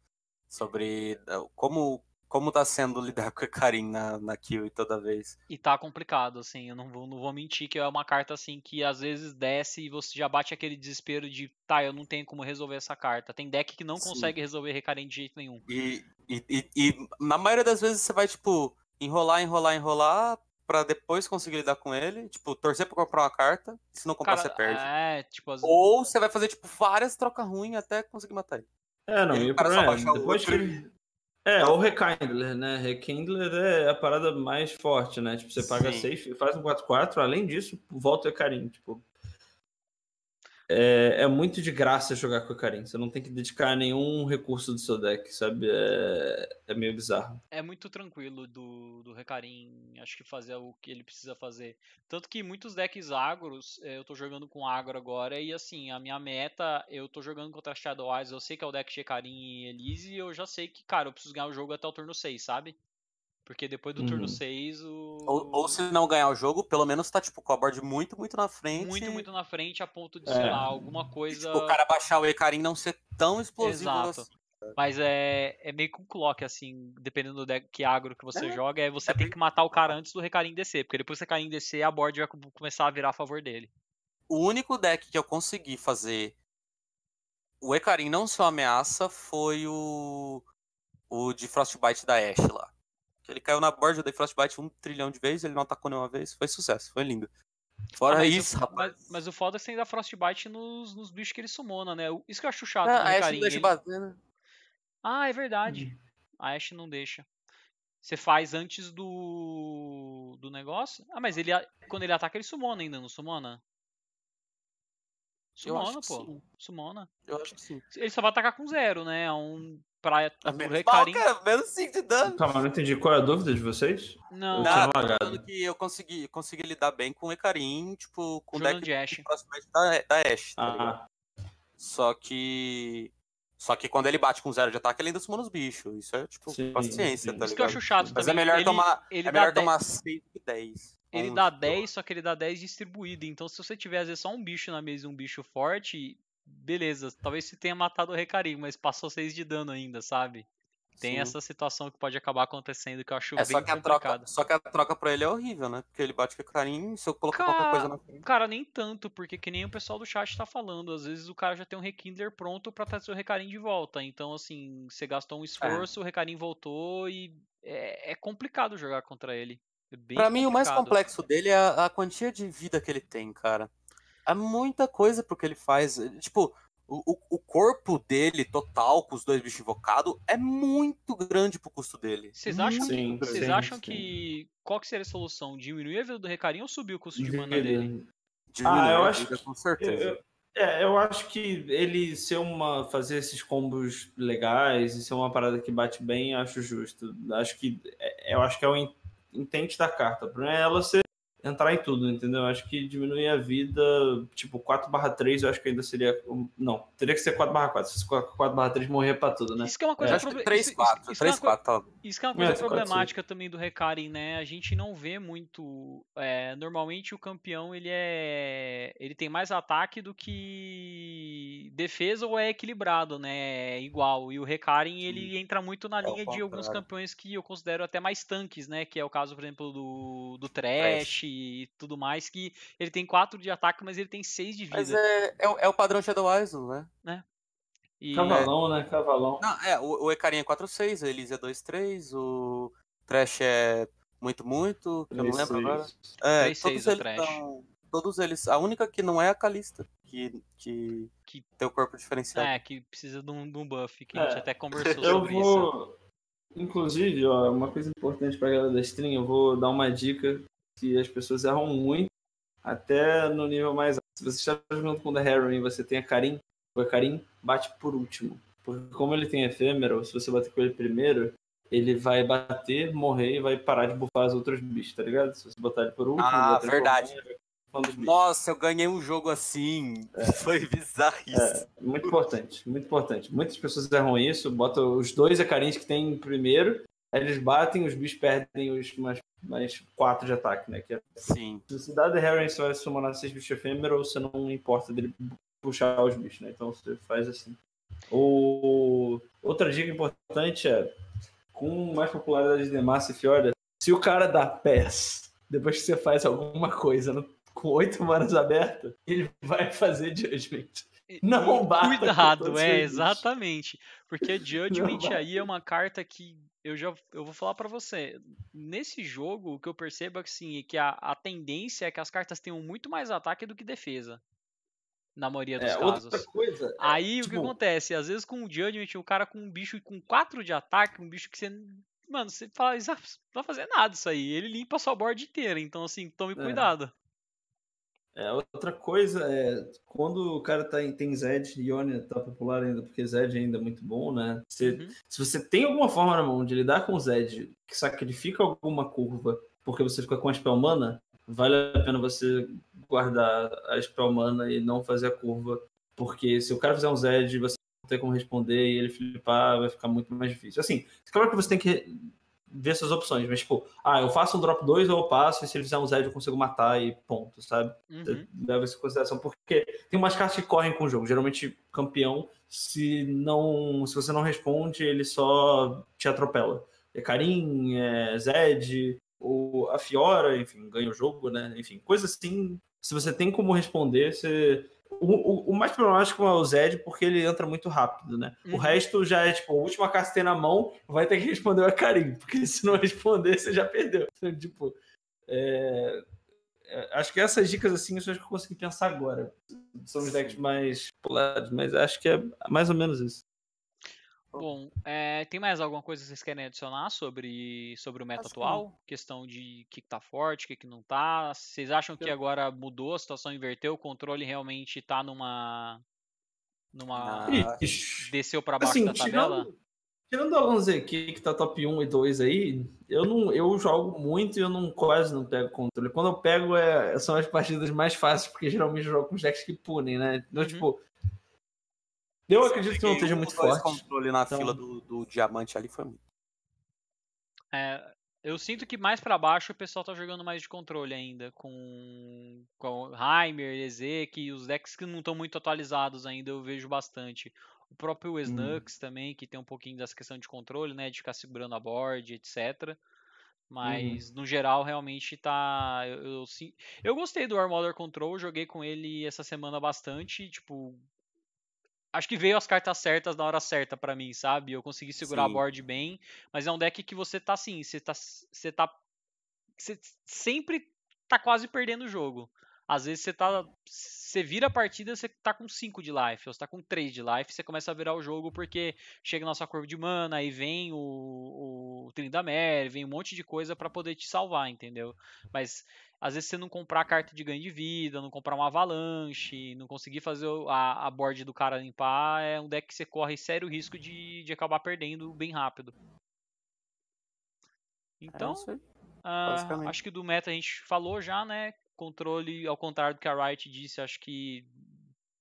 Sobre eh, como como tá sendo lidar com a Karin na, na kill toda vez. E tá complicado, assim, eu não vou, não vou mentir que é uma carta assim que às vezes desce e você já bate aquele desespero de tá, eu não tenho como resolver essa carta. Tem deck que não Sim. consegue resolver Recarim de jeito nenhum. E, e, e, e, na maioria das vezes você vai, tipo, enrolar, enrolar, enrolar pra depois conseguir lidar com ele. Tipo, torcer pra comprar uma carta. Se não comprar, Cara, você perde. É, tipo, as... Ou você vai fazer, tipo, várias trocas ruins até conseguir matar ele. É, não, e, o cara é, depois que é, ou Rekindler, né? Rekindler é a parada mais forte, né? Tipo, você paga 6, faz um 4-4, além disso, volta o Ecarim. Tipo, é, é, muito de graça jogar com o Karim. Você não tem que dedicar nenhum recurso do seu deck, sabe? É, é meio bizarro. É muito tranquilo do, do Recarim, acho que fazer o que ele precisa fazer. Tanto que muitos decks agros, é, eu tô jogando com agro agora, e assim, a minha meta, eu tô jogando contra Shadow Eyes, eu sei que é o deck de Recarim e Elise, e eu já sei que, cara, eu preciso ganhar o jogo até o turno 6, sabe? Porque depois do uhum. turno 6, o. Ou, ou, se não ganhar o jogo, pelo menos tá, tipo, com a board muito, muito na frente. Muito, muito na frente, a ponto de, é. sei lá, alguma coisa. tipo, o cara baixar o Ecarim não ser tão explosivo. Exato. Assim. Mas é, é meio que um clock, assim, dependendo do deck agro que você é. joga, é você é tem que matar o cara antes do Recarim descer. Porque depois que o Recarim descer, a board vai começar a virar a favor dele. O único deck que eu consegui fazer o Ecarim não ser uma ameaça foi o. O de Frostbite da Ashe lá. Ele caiu na borda da Frostbite um trilhão de vezes, ele não atacou nenhuma vez. Foi sucesso, foi lindo. Fora ah, isso, o, rapaz. Mas, mas, o foda é que você ainda Frostbite nos, nos bichos que ele sumona, né? Isso que eu acho chato. Ah, a Ashe não deixa ele... bater, né? Ah, é verdade. Hum. A Ashe não deixa. Você faz antes do do negócio? Ah, mas ele quando ele ataca ele sumona ainda, não sumona? Sumona, pô. Sim. Sumona. Eu acho que sim. Ele só vai atacar com zero, né? É um pra a Recarim. Menos 5 de dano. Calma, não entendi. Qual é a dúvida de vocês? Não, não eu que eu consegui, consegui lidar bem com o Hecarim, tipo, com o deck de Ash. da, da Ash, tá ah. Só que. Só que quando ele bate com zero de ataque, ele ainda suma nos bichos. Isso é, tipo, sim, paciência, sim. tá ligado? Isso que eu acho chato Mas também. é melhor ele, tomar, ele é melhor tomar 6 que 10. Ele dá 10, só que ele dá 10 distribuído. Então, se você tiver, às vezes, só um bicho na mesa e um bicho forte, beleza. Talvez você tenha matado o Recarim, mas passou 6 de dano ainda, sabe? Tem Sim. essa situação que pode acabar acontecendo que eu acho é, bem só que a troca Só que a troca pra ele é horrível, né? Porque ele bate com o carinho se eu colocar cara, qualquer coisa na frente. Cara, nem tanto, porque que nem o pessoal do chat tá falando. Às vezes o cara já tem um Rekindler pronto pra trazer o Recarim de volta. Então, assim, você gastou um é. esforço, é. o Recarim voltou e é, é, complicado jogar contra ele. É pra complicado. mim, o mais complexo dele é a, a quantia de vida que ele tem, cara. É muita coisa pro que ele faz. Tipo, o, o, corpo dele, total, com os dois bichos invocados, é muito grande pro custo dele. Vocês acham, sim, que, vocês sim, acham sim. que. Qual que seria a solução? Diminuir a vida do Recarinho ou subir o custo de mana dele? Diminuir ah, eu acho. Com certeza. Eu, é, eu acho que ele ser uma. fazer esses combos legais e ser uma parada que bate bem, acho justo. Acho que. É, eu acho que é o intente da carta. Pra ela ser entrar em tudo, entendeu? Acho que diminuir a vida, tipo, 4/3 eu acho que ainda seria. Não, teria que ser 4/4. Se 4/3 morrer pra tudo, né? Isso que é uma coisa. É, proble... 3, 4. Isso, 3, 4, tá. Isso que é uma coisa é, problemática 4, também do Recarim, né? A gente não vê muito. É, normalmente o campeão ele é. Ele tem mais ataque do que defesa ou é equilibrado, né? É igual. E o Recarim ele entra muito na é linha de alguns campeões que eu considero até mais tanques, né? Que é o caso, por exemplo, do, do Trash. Trash e tudo mais, que ele tem 4 de ataque, mas ele tem 6 de vida. Mas é, é, é o padrão Shadow Isle, né? né? E... Cavalão, né? Cavalão. Não, é, o, o Ecarim é 4-6, o Elise é 2-3, o Trash é muito, muito, eu não lembro agora. É, 3, todos eles são, Todos eles. A única que não é a Calista, que, que, que tem o corpo diferenciado. É, que precisa de um, de um buff, que é, a gente até <laughs> conversou eu sobre vou... isso. Inclusive, ó, uma coisa importante pra galera da stream, eu vou dar uma dica que as pessoas erram muito, até no nível mais alto. Se você está jogando com o The Heron e você tem a Karim, o Karim bate por último. Porque como ele tem efêmero, se você bater com ele primeiro, ele vai bater, morrer e vai parar de bufar os outros bichos, tá ligado? Se você botar ele por último... Ah, verdade. Nossa, eu ganhei um jogo assim. É. <laughs> Foi bizarro isso. É, muito importante, muito importante. Muitas pessoas erram isso, botam os dois Acarins que tem primeiro, aí eles batem, os bichos perdem os mais mais 4 de ataque, né? Que é, Sim. Se você dá The Harry, você vai summonar 6 bichos efêmeros, você não importa dele puxar os bichos, né? Então você faz assim. O... Outra dica importante é, com mais popularidade de Massa e Fiora, se o cara dá pés depois que você faz alguma coisa no... com 8 manas abertas, ele vai fazer Judgment. Não bata. Cuidado, é, exatamente. Porque Judgment aí é uma carta que eu já eu vou falar para você. Nesse jogo, o que eu percebo é que, assim, que a, a tendência é que as cartas tenham muito mais ataque do que defesa. Na maioria dos é, casos. Outra coisa, Aí é, o que tipo acontece? Às vezes com o Judgment, o cara com um bicho com 4 de ataque, um bicho que você. Mano, você fala, não vai fazer nada isso aí. Ele limpa a sua board inteira. Então, assim, tome é. cuidado. É, outra coisa é quando o cara tá em, tem Zed e Ionia tá popular ainda, porque Zed ainda é muito bom, né? Você, uhum. Se você tem alguma forma na mão de lidar com Zed que sacrifica alguma curva porque você fica com a spell mana, vale a pena você guardar a spell mana e não fazer a curva, porque se o cara fizer um Zed, você não tem como responder e ele flipar, vai ficar muito mais difícil. Assim, claro que você tem que ver essas opções, mas tipo, ah, eu faço um drop 2 ou eu passo, e se ele fizer um Zed eu consigo matar e ponto, sabe? Uhum. Leva isso em consideração, porque tem umas cartas que correm com o jogo. Geralmente, campeão, se não. Se você não responde, ele só te atropela. É Karim, é Zed, ou a Fiora, enfim, ganha o jogo, né? Enfim, coisa assim. Se você tem como responder, você o, o, o, mais problemático é o Zed, porque ele entra muito rápido, né? Uhum. O resto já é, tipo, a última carta que tem na mão, vai ter que responder o Karim, porque se não responder, você já perdeu. <laughs> Então, tipo, é... É, acho que essas dicas, assim, são as que eu consegui pensar agora. São os decks mais populares, mas acho que é mais ou menos isso. Bom, é, tem mais alguma coisa que vocês querem adicionar sobre, sobre o meta Acho atual? Que Questão de o que, que tá forte, o que, que não tá? Vocês acham que agora mudou, a situação inverteu, o controle realmente tá numa. numa. Ah, desceu para baixo assim, da tabela? Tirando, tirando alguns aqui que tá top 1 e 2 aí, eu não eu jogo muito e eu não quase não pego controle. Quando eu pego, é, são as partidas mais fáceis, porque geralmente eu jogo com decks que punem, né? Então, uhum. tipo eu acredito que não esteja muito forte. O controle na então... fila do, do diamante ali foi muito. É, eu sinto que mais para baixo o pessoal tá jogando mais de controle ainda, com, com Heimer, Ezek, os decks que não estão muito atualizados ainda eu vejo bastante. O próprio Snux hum. também, que tem um pouquinho dessa questão de controle, né, de ficar segurando a board, etc. Mas uhum. no geral realmente tá. Eu, eu, eu, gostei do Armor Control, joguei com ele essa semana bastante. Tipo, acho que veio as cartas certas na hora certa para mim, sabe? Eu consegui segurar Sim. a board bem, mas é um deck que você tá assim, você tá você tá você sempre tá quase perdendo o jogo. Às vezes você tá você vira a partida, você tá com 5 de life, ou você tá com 3 de life, você começa a virar o jogo porque chega na sua curva de mana, aí vem o, o Trindamer, vem um monte de coisa para poder te salvar, entendeu? Mas às vezes você não comprar a carta de ganho de vida, não comprar uma avalanche, não conseguir fazer a, a board do cara limpar, é um deck que você corre sério risco de, de acabar perdendo bem rápido. Então, é uh, acho que do meta a gente falou já, né? Controle, ao contrário do que a Riot disse, acho que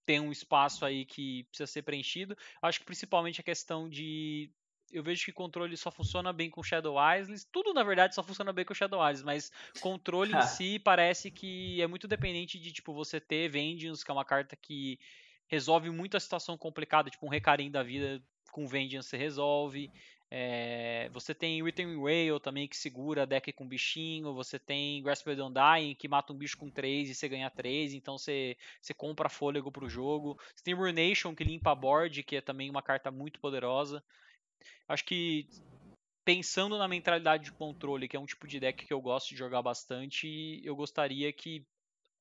tem um espaço aí que precisa ser preenchido. Acho que principalmente a questão de eu vejo que controle só funciona bem com Shadow Isles. Tudo, na verdade, só funciona bem com Shadow Isles, mas controle em <laughs> si parece que é muito dependente de, tipo, você ter Vengeance, que é uma carta que resolve muita situação complicada, tipo um recarim da vida com Vengeance você resolve. É, você tem Return Whale também que segura deck com bichinho. Você tem Grasped Undying que mata um bicho com 3 e você ganha 3. Então você, você compra fôlego pro jogo. Você tem Ruination que limpa a board, que é também uma carta muito poderosa. Acho que pensando na mentalidade de controle, que é um tipo de deck que eu gosto de jogar bastante, eu gostaria que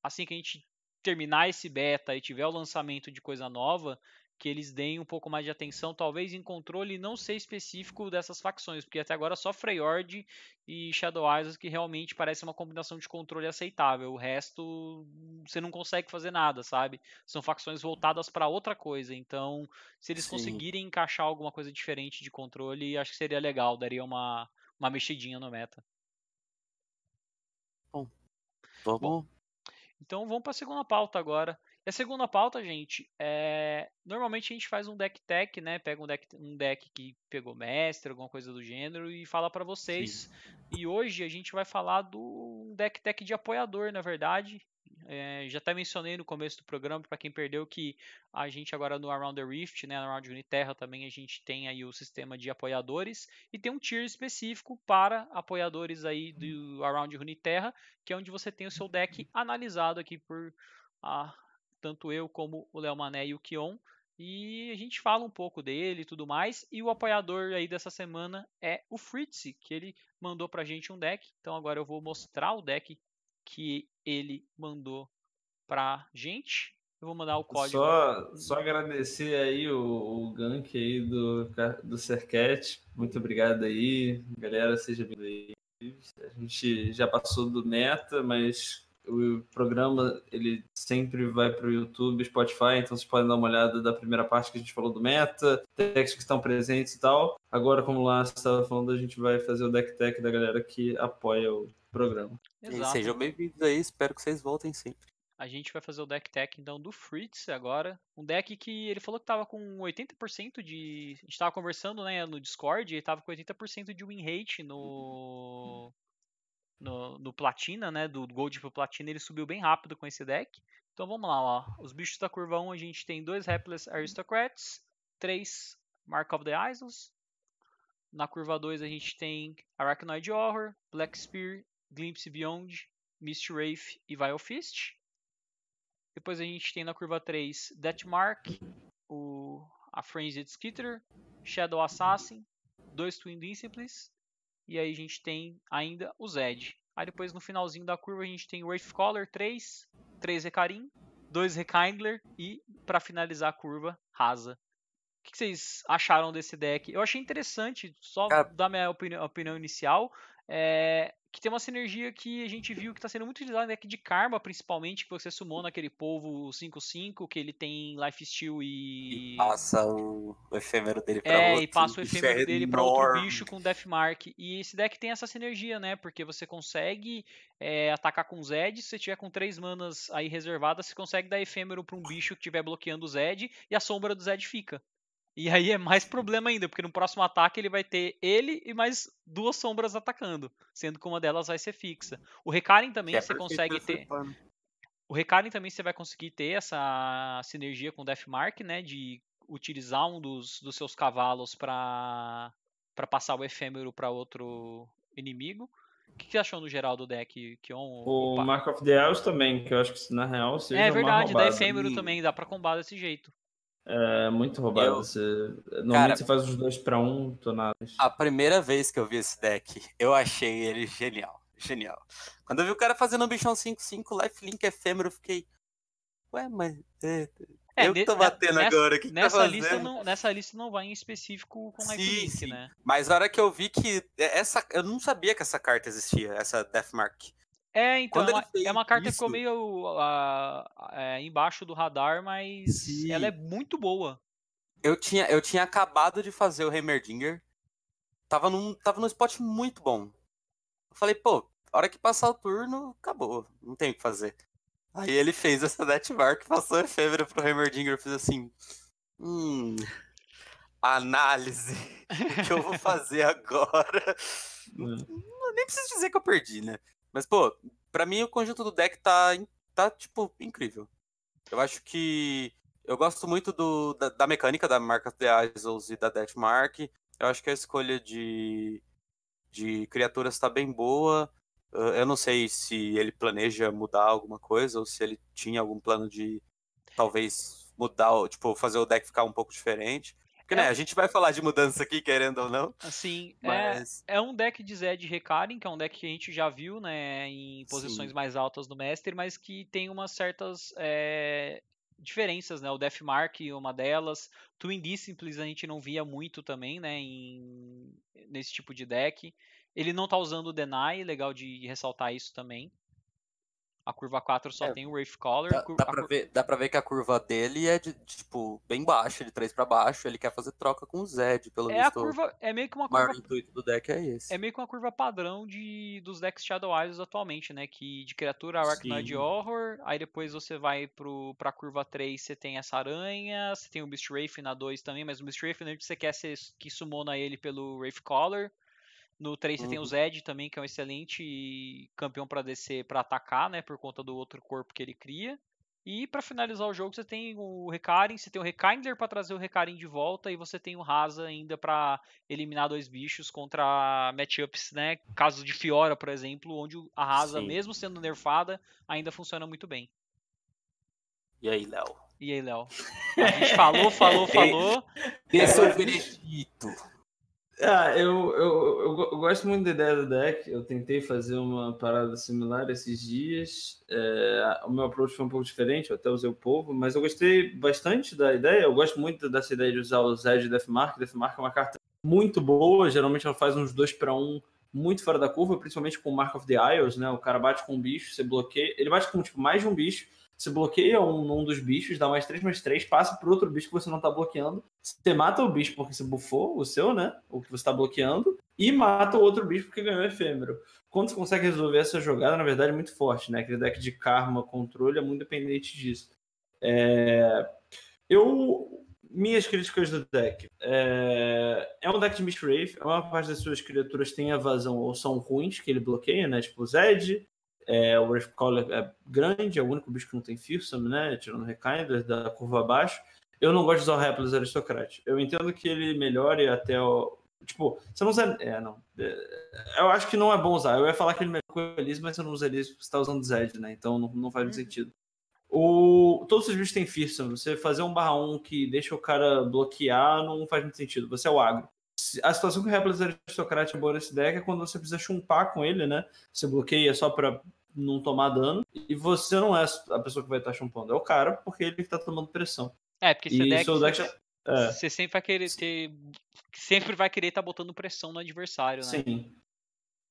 assim que a gente terminar esse beta e tiver o lançamento de coisa nova, que eles deem um pouco mais de atenção, talvez em controle não ser específico dessas facções, porque até agora só Freyord e Shadow Isles que realmente parece uma combinação de controle aceitável. O resto você não consegue fazer nada, sabe? São facções voltadas para outra coisa. Então, se eles Sim. conseguirem encaixar alguma coisa diferente de controle, acho que seria legal, daria uma, uma mexidinha no meta. Bom, tá bom. Então vamos para a segunda pauta agora. E a segunda pauta, gente, é. Normalmente a gente faz um deck tech, né? Pega um deck, um deck que pegou mestre, alguma coisa do gênero, e fala para vocês. Sim. E hoje a gente vai falar do deck tech de apoiador, na verdade. É, já até mencionei no começo do programa, para quem perdeu, que a gente agora no Around the Rift, né, no Around Uniterra também a gente tem aí o sistema de apoiadores e tem um tier específico para apoiadores aí do Around Uniterra, que é onde você tem o seu deck analisado aqui por a tanto eu como o Léo Mané e o Kion. E a gente fala um pouco dele e tudo mais. E o apoiador aí dessa semana é o Fritz, que ele mandou pra gente um deck. Então agora eu vou mostrar o deck que ele mandou pra gente. Eu vou mandar o código. Só, só agradecer aí o, o gank aí do, do Sercat. Muito obrigado aí. Galera, seja bem-vindo aí. A gente já passou do meta, mas o programa ele sempre vai para o YouTube, Spotify, então vocês podem dar uma olhada da primeira parte que a gente falou do meta, textos que estão presentes e tal. Agora, como lá você estava falando, a gente vai fazer o deck tech da galera que apoia o programa. Exato. E sejam bem-vindos aí, espero que vocês voltem sempre. A gente vai fazer o deck tech então do Fritz agora. Um deck que ele falou que tava com 80% de. A gente tava conversando né, no Discord, ele tava com 80% de win rate no no, no Platina, né? Do Gold pro Platina, ele subiu bem rápido com esse deck. Então vamos lá, ó. Os bichos da curva 1 a gente tem dois Hapless Aristocrats, três Mark of the Isles. Na curva 2 a gente tem Arachnoid Horror, Black Spear, Glimpse Beyond, Mist Wraith e Vile Fist. Depois a gente tem na curva 3 Deathmark, o, a Frenzied Skitter, Shadow Assassin, dois Twin Disciples e aí a gente tem ainda o Zed. Aí depois no finalzinho da curva a gente tem o Wraithcaller 3, 3 Recarim, 2 Rekindler e para finalizar a curva, Rasa. que vocês acharam desse deck? Eu achei interessante, só Cara... dar minha opinião, opinião inicial. É, que tem uma sinergia que a gente viu que está sendo muito utilizada no deck de Karma, principalmente, que você sumou naquele povo 5-5, que ele tem Life Steal e... e passa o, efêmero dele pra é, outro. É, e passa o efêmero é dele para outro bicho com Deathmark. E esse deck tem essa sinergia, né? Porque você consegue é, atacar com Zed, se você tiver com três manas aí reservadas, você consegue dar efêmero para um bicho que estiver bloqueando o Zed, e a sombra do Zed fica. E aí é mais problema ainda, porque no próximo ataque ele vai ter ele e mais duas sombras atacando, sendo que uma delas vai ser fixa. O Recarin também é você consegue ter. O Recarin também você vai conseguir ter essa sinergia com o Deathmark, né? De utilizar um dos, dos seus cavalos para para passar o efêmero para outro inimigo. O que, você achou no geral do deck, Kion? O Opa. Mark of the Elves também, que eu acho que na real seja É verdade, da efêmero também, dá para combar desse jeito. É muito roubado. Eu... Você... Normalmente Cara, você faz os dois para um tonadas. A primeira vez que eu vi esse deck, eu achei ele genial. Genial. Quando eu vi o cara fazendo um bichão 5-5, lifelink efêmero, eu fiquei. Ué, mas. É, é, eu que tô batendo nessa, agora. Que nessa, tá lista não, nessa lista não vai em específico com lifelink, sim. né? Mas a hora que eu vi que. Essa, eu não sabia que essa carta existia, essa Deathmark. É, então, é uma, é uma, carta isso... que ficou meio uh, é, embaixo do radar, mas Sim. ela é muito boa. Eu tinha, eu tinha acabado de fazer o Heimerdinger. Tava num, tava num spot muito bom. Eu falei, pô, a hora que passar o turno, acabou. Não tem o que fazer. Aí ele fez essa <laughs> Netmark, passou a efêmera pro Heimerdinger. Eu fiz assim. Hum. Análise. o que eu vou <laughs> fazer agora? Hum. Nem preciso dizer que eu perdi, né? Mas, pô, pra mim o conjunto do deck tá, tá tipo, incrível. Eu acho que. Eu gosto muito do, da, da mecânica da marca The Isles e da Deathmark. Eu acho que a escolha de, de criaturas tá bem boa. Eu não sei se ele planeja mudar alguma coisa ou se ele tinha algum plano de talvez mudar, tipo, fazer o deck ficar um pouco diferente. Porque, né, é. a gente vai falar de mudança aqui, querendo ou não. Assim, é, mas... é, é um deck de Zed Recarin, que é um deck que a gente já viu, né, em posições Sim. mais altas do Mestre, mas que tem umas certas é, diferenças, né, o Deathmark uma delas, Twin Disciplines a gente não via muito também, né, em, nesse tipo de deck. Ele não tá usando o Deny, legal de ressaltar isso também. A curva 4 só é, tem o Wraith Collar. Dá, dá, pra ver, dá pra ver que a curva dele é de, tipo, bem baixa, de 3 para baixo. Ele quer fazer troca com o Zed, pelo é visto. A curva, é meio que uma curva. O maior intuito do deck é esse. É meio que uma curva padrão de, dos decks Shadow Isles atualmente, né? Que de criatura Arachnoid Horror, aí depois você vai pro, pra curva 3, você tem essa aranha, você tem o Beast Wraith na 2 também, mas o Beast Wraith você quer ser, que sumona ele pelo Wraith Collar. No 3 você uhum. tem o uhum. Zed também, que é um excelente campeão para descer, para atacar, né, por conta do outro corpo que ele cria. E para finalizar o jogo, você tem o Recarin, você tem o Rekindler para trazer o Recarin de volta e você tem o Rasa ainda para eliminar dois bichos contra matchups, né? Caso de Fiora, por exemplo, onde a Rasa, Sim. mesmo sendo nerfada, ainda funciona muito bem. E aí, Léo? E aí, Léo? A gente falou, falou, <laughs> falou. Esse é o veredito. Ah, eu, eu, eu, gosto muito da ideia do deck. Eu tentei fazer uma parada similar esses dias. É, o meu approach foi um pouco diferente, eu até usei o povo, mas eu gostei bastante da ideia. Eu gosto muito dessa ideia de usar o Zed Deathmark. Deathmark é uma carta muito boa, geralmente ela faz uns 2 para 1 um, muito fora da curva, principalmente com o Mark of the Isles, né? O cara bate com um bicho, você bloqueia. Ele bate com tipo, mais de um bicho você bloqueia um, um dos bichos, dá mais 3 mais 3, passa pro outro bicho que você não tá bloqueando. Você mata o bicho porque você bufou o seu, né? O que você tá bloqueando. E mata o outro bicho porque ganhou efêmero. Quando você consegue resolver essa jogada, na verdade, é muito forte, né? Aquele deck de karma, controle, é muito dependente disso. É... Eu minhas críticas do deck. É, é um deck de Mistwraith. A maior parte das suas criaturas tem evasão ou são ruins, que ele bloqueia, né? Tipo Zed, é, o Wraithcaller é grande, é o único bicho que não tem Fearsome, né? Tirando Rekinder da curva abaixo. Eu não gosto de usar o Replis Aristocrat. Eu entendo que ele melhore até o. Tipo, você não usa. É, não. É, eu acho que não é bom usar. Eu ia falar que ele melhora com o Elise, mas você não usa Elise porque você está usando Zed, né? Então não, não faz muito uhum. sentido. O, todos os bichos têm Fearsome. Você fazer um barra 1 que deixa o cara bloquear não faz muito sentido. Você é o agro. A situação que o Replis Aristocrat é boa nesse deck é quando você precisa chumpar com ele, né? Você bloqueia só para não tomar dano e você não é a pessoa que vai estar chumpando, é o cara, porque ele está tomando pressão. É, porque esse deck, deck É. Você sempre vai querer ter. Sempre vai querer estar tá botando pressão no adversário, né? Sim.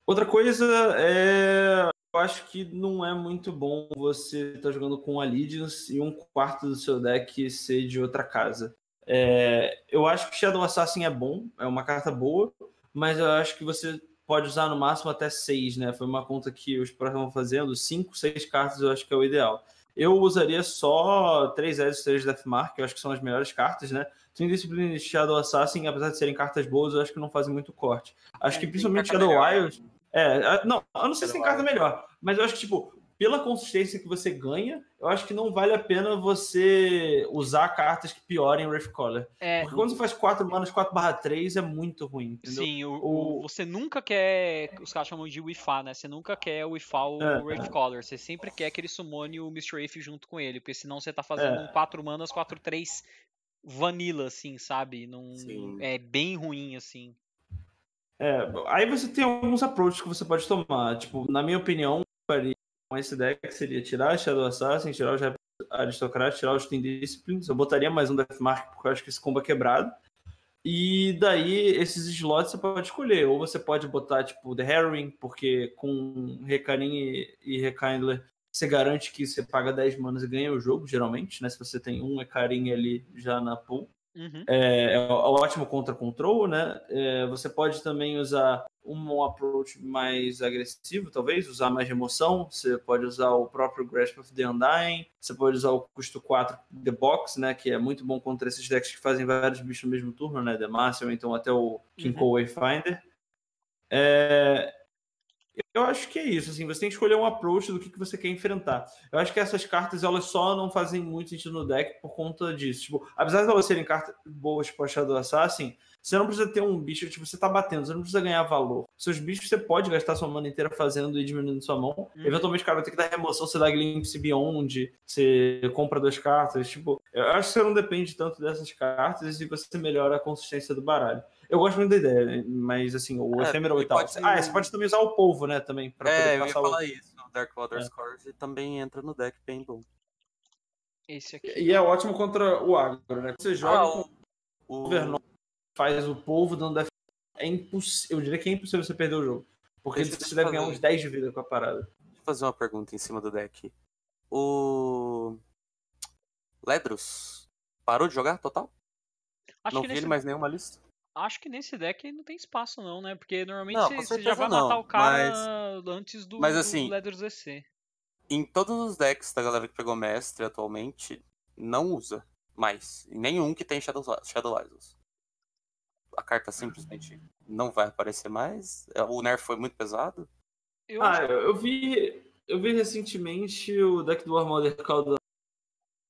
Outra coisa é. Eu acho que não é muito bom você estar tá jogando com Allegiance e um quarto do seu deck ser de outra casa. É, eu acho que Shadow Assassin é bom, é uma carta boa, mas eu acho que você pode usar no máximo até seis, né? Foi uma conta que os pros estão fazendo, cinco, seis cartas eu acho que é o ideal. Eu usaria só 3 S e 3 Deathmark, que eu acho que são as melhores cartas, né? Tem Discipline e Shadow Assassin, apesar de serem cartas boas, eu acho que não fazem muito corte. Acho é, que principalmente Shadow Wild. É, não, eu não sei se tem carta melhor, mas eu acho que, tipo, pela consistência que você ganha, eu acho que não vale a pena você usar cartas que piorem o Wraithcaller. É, Porque quando você faz 4 manas 4 barra 3 é muito ruim. Entendeu? Sim, o, o, você nunca quer. Os caras chamam de Wifar, né? Você nunca quer Wifar o é, Wraithcaller. É. Você sempre quer que ele summone o Mr. Wraith junto com ele. Porque senão você tá fazendo é. um 4 manas 4 3 vanilla, assim, sabe? Num, é bem ruim, assim. É, aí você tem alguns approaches que você pode tomar. Tipo, na minha opinião, faria esse deck seria tirar Shadow Assassin, tirar os Aristocratas, tirar os Team Disciplines. Eu botaria mais um Deathmark porque eu acho que esse combo é quebrado. E daí, esses slots você pode escolher. Ou você pode botar, tipo, The Harrowing, porque com Recarim e, e Rekindler você garante que você paga 10 manas e ganha o jogo, geralmente, né? Se você tem um Recarim ali já na pool. Uhum. É, é, ótimo contra control, né? É, você pode também usar um approach mais agressivo, talvez, usar mais emoção. Você pode usar o próprio Grasp of the Undying. Você pode usar o custo 4 The Box, né? Que é muito bom contra esses decks que fazem vários bichos no mesmo turno, né? The Master, ou então até o Kinko uhum. Wayfinder. É, eu acho que é isso, assim, você tem que escolher um approach do que, que você quer enfrentar. Eu acho que essas cartas, elas só não fazem muito sentido no deck por conta disso. Tipo, apesar de elas serem cartas boas para Shadow Assassin, você não precisa ter um bicho, tipo, você tá batendo, você não precisa ganhar valor. Seus bichos você pode gastar sua mana inteira fazendo e diminuindo sua mão. Hum. Eventualmente, cara, vai ter que dar remoção, você dá Glimpse Beyond, você compra duas cartas. Tipo, eu acho que você não depende tanto dessas cartas e você melhora a consistência do baralho. Eu gosto muito da ideia, mas assim, o é, Ephemeral e tal. Ser... Ah, você pode também usar o polvo, né? Também. Pra é, eu ia falar o... isso. O Dark Water é. Scores também entra no deck bem bom. Esse aqui. E é ótimo contra o agro, né? Você joga ah, o... com o Vernon faz o polvo dando def... é impossível. Eu diria que é impossível você perder o jogo. Porque Deixa você deve ganhar uns 10 de vida com a parada. Deixa eu fazer uma pergunta em cima do deck. O. Ledros parou de jogar total? Acho não vi nesse... ele mais nenhuma lista. Acho que nesse deck não tem espaço, não, né? Porque normalmente não, você, já vai não, matar o cara mas... antes do, mas, assim, do Ledros EC. Em todos os decks da galera que pegou mestre atualmente, não usa mais. Nenhum que tem Shadow, Shadow Isles a carta simplesmente não vai aparecer mais? O nerf foi muito pesado? Eu ah, eu vi. Eu vi recentemente o deck do Armor Calda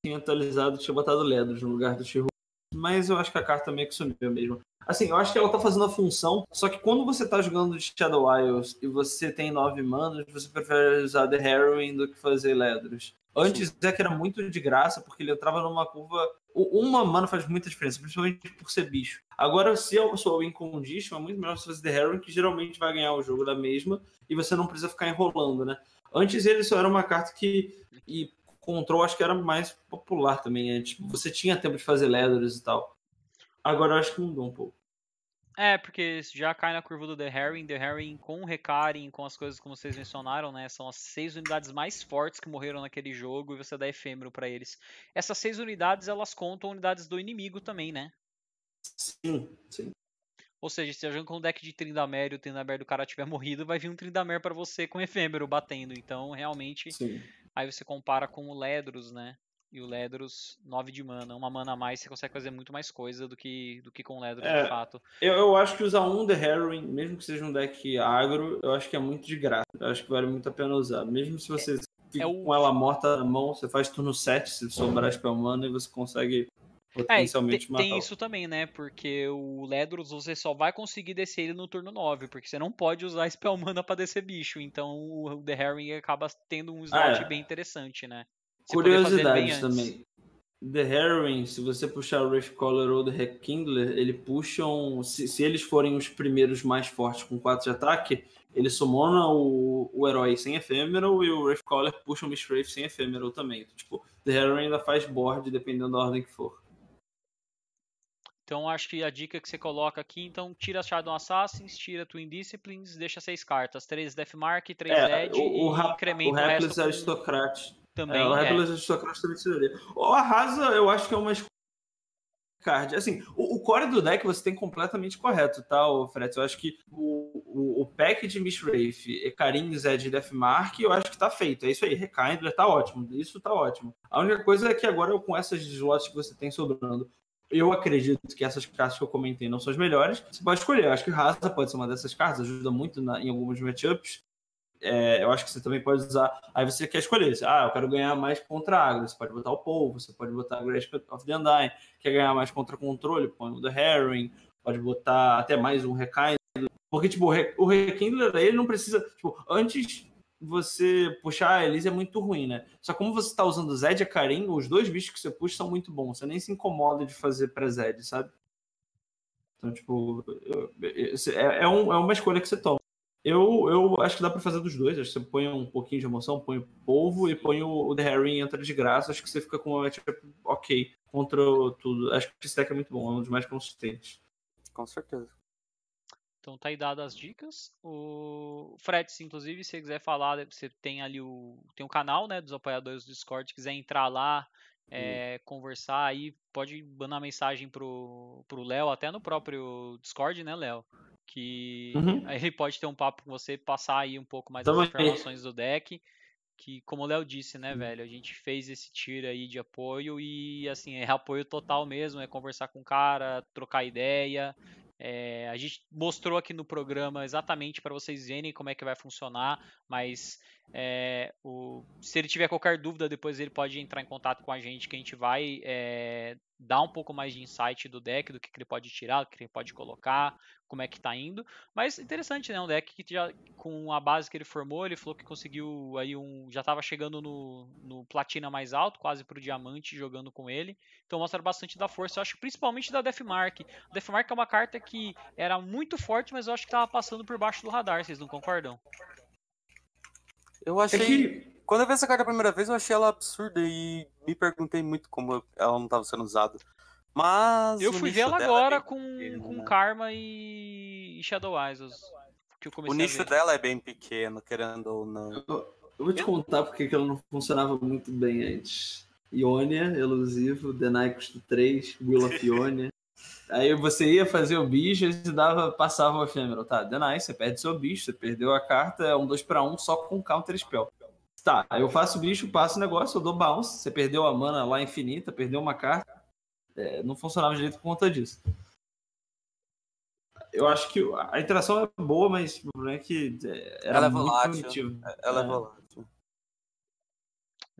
tinha atualizado, tinha botado Ledros no lugar do Shiru. Mas eu acho que a carta meio que sumiu mesmo. Assim, eu acho que ela tá fazendo a função, só que quando você tá jogando de Shadow Isles e você tem 9 manas, você prefere usar The Heroine do que fazer Ledros. Antes o deck era muito de graça, porque ele entrava numa curva. Uma mana faz muita diferença, principalmente por ser bicho. Agora, se eu sou em condition, é muito melhor você fazer The Heron, que geralmente vai ganhar o jogo da mesma, e você não precisa ficar enrolando, né? Antes ele só era uma carta que. E Control acho que era mais popular também. Né? Tipo, você tinha tempo de fazer Leathers e tal. Agora eu acho que mudou um pouco. É, porque já cai na curva do The Herring. The Herring com o Recaring, com as coisas como vocês mencionaram, né? São as seis unidades mais fortes que morreram naquele jogo e você dá efêmero para eles. Essas seis unidades, elas contam unidades do inimigo também, né? Sim, sim. Ou seja, se você joga com um deck de Trindamer e o Trindamer do cara tiver <laughs> morrido, vai vir um Trindamer para você com efêmero batendo. Então, realmente, sim. aí você compara com o Ledros, né? E o Ledros 9 de mana. Uma mana a mais você consegue fazer muito mais coisa do que, do que com o Ledros é, de fato. Eu, eu acho que usar um The Heroine, mesmo que seja um deck agro, eu acho que é muito de graça. Eu acho que vale muito a pena usar. Mesmo se você é, é o... com ela morta na mão, você faz turno 7 se sobrar spell mana e você consegue potencialmente é, matar. Tem isso também, né? Porque o Ledros você só vai conseguir descer ele no turno 9, porque você não pode usar <laughs> spell mana pra descer bicho. Então o The Heroine acaba tendo um slot ah, é. bem interessante, né? Curiosidade também. The Heroine, se você puxar o Wraithcaller ou The Rekindler, ele puxam. Se, se, eles forem os primeiros mais fortes com 4 de ataque, ele summona o, o herói sem Ephemeral e o Wraithcaller puxa o Mistwraith sem Ephemeral também. Então, tipo, The Heroine ainda faz board dependendo da ordem que for. Então acho que a dica que você coloca aqui, então tira Shadow Assassins, tira Twin Disciplines, deixa seis cartas, três Deathmark, três é, Dead o, o e incrementa o, o resto. Aristocrat. Também, é, o é. Aristocrat também tiraria. O Arrasa, eu acho que é uma card. Assim, o, o, core do deck você tem completamente correto, tá, Fred? Eu acho que o, o, o pack de Mishrafe, Ekarim, Zed e Deathmark, eu acho que tá feito. É isso aí, Rekindler tá ótimo. Isso tá ótimo. A única coisa é que agora com essas slots que você tem sobrando, eu acredito que essas cartas que eu comentei não são as melhores. Você pode escolher. Eu acho que Raza pode ser uma dessas cartas, ajuda muito na, em alguns matchups. É, eu acho que você também pode usar. Aí você quer escolher. Ah, eu quero ganhar mais contra agro. Você pode botar o Polvo, você pode botar Grasp of the Undying. Quer ganhar mais contra controle? Põe o The Herring. Pode botar até mais um Rekindler. Porque, tipo, o Rekindler, ele não precisa. Tipo, antes você puxar a Elise é muito ruim, né? Só como você tá usando Zed e Karim, os dois bichos que você puxa são muito bons. Você nem se incomoda de fazer pré-Zed, sabe? Então, tipo, é, é, um, é uma escolha que você toma. Eu, eu acho que dá para fazer dos dois. Acho que você põe um pouquinho de emoção, põe o polvo e põe o, o The Harry entra de graça. Acho que você fica com uma matchup ok contra tudo. Acho que esse deck é muito bom, é um dos mais consistentes. Com certeza. Então tá aí dadas as dicas. O Fred, inclusive, se você quiser falar, você tem ali o tem um canal, né, dos apoiadores do Discord, quiser entrar lá, é, conversar aí, pode mandar mensagem pro pro Léo, até no próprio Discord, né, Léo? Que uhum. aí ele pode ter um papo com você, passar aí um pouco mais das informações do deck. Que, como o Léo disse, né, velho, a gente fez esse tiro aí de apoio e, assim, é apoio total mesmo, é conversar com o cara, trocar ideia, é, a gente mostrou aqui no programa exatamente para vocês verem como é que vai funcionar, mas é, o, se ele tiver qualquer dúvida, depois ele pode entrar em contato com a gente, que a gente vai é, dar um pouco mais de insight do deck, do que, que ele pode tirar, do que ele pode colocar, como é que tá indo. Mas interessante, né? Um deck que já, com a base que ele formou, ele falou que conseguiu aí um. Já estava chegando no, no platina mais alto, quase pro diamante, jogando com ele. Então mostra bastante da força, eu acho, principalmente da Deathmark. Deathmark é uma carta que era muito forte, mas eu acho que tava passando por baixo do radar, vocês não concordam? Eu achei. É que... Quando eu vi essa carta a primeira vez, eu achei ela absurda e me perguntei muito como ela não estava sendo usada. Mas. Eu fui ver ela é agora é com, pequeno, com né? Karma e, Shadow Eyes. Que eu o nicho dela é bem pequeno, querendo ou não. Eu, eu vou te contar porque que ela não funcionava muito bem antes. Ionia, elusivo, Denai custo 3, Will of <laughs> Ionia. Aí você ia fazer o bicho e dava, passava o efêmero. Tá, Denai, você perde seu bicho, você perdeu a carta, é um 2 para 1 só com counter spell. Tá, eu faço o bicho, passo o negócio, eu dou bounce, você perdeu a mana lá infinita, perdeu uma carta. É, não funcionava direito por conta disso. Eu acho que a interação é boa, mas o problema é que é, era ela é muito volátil. Ela é, é volátil.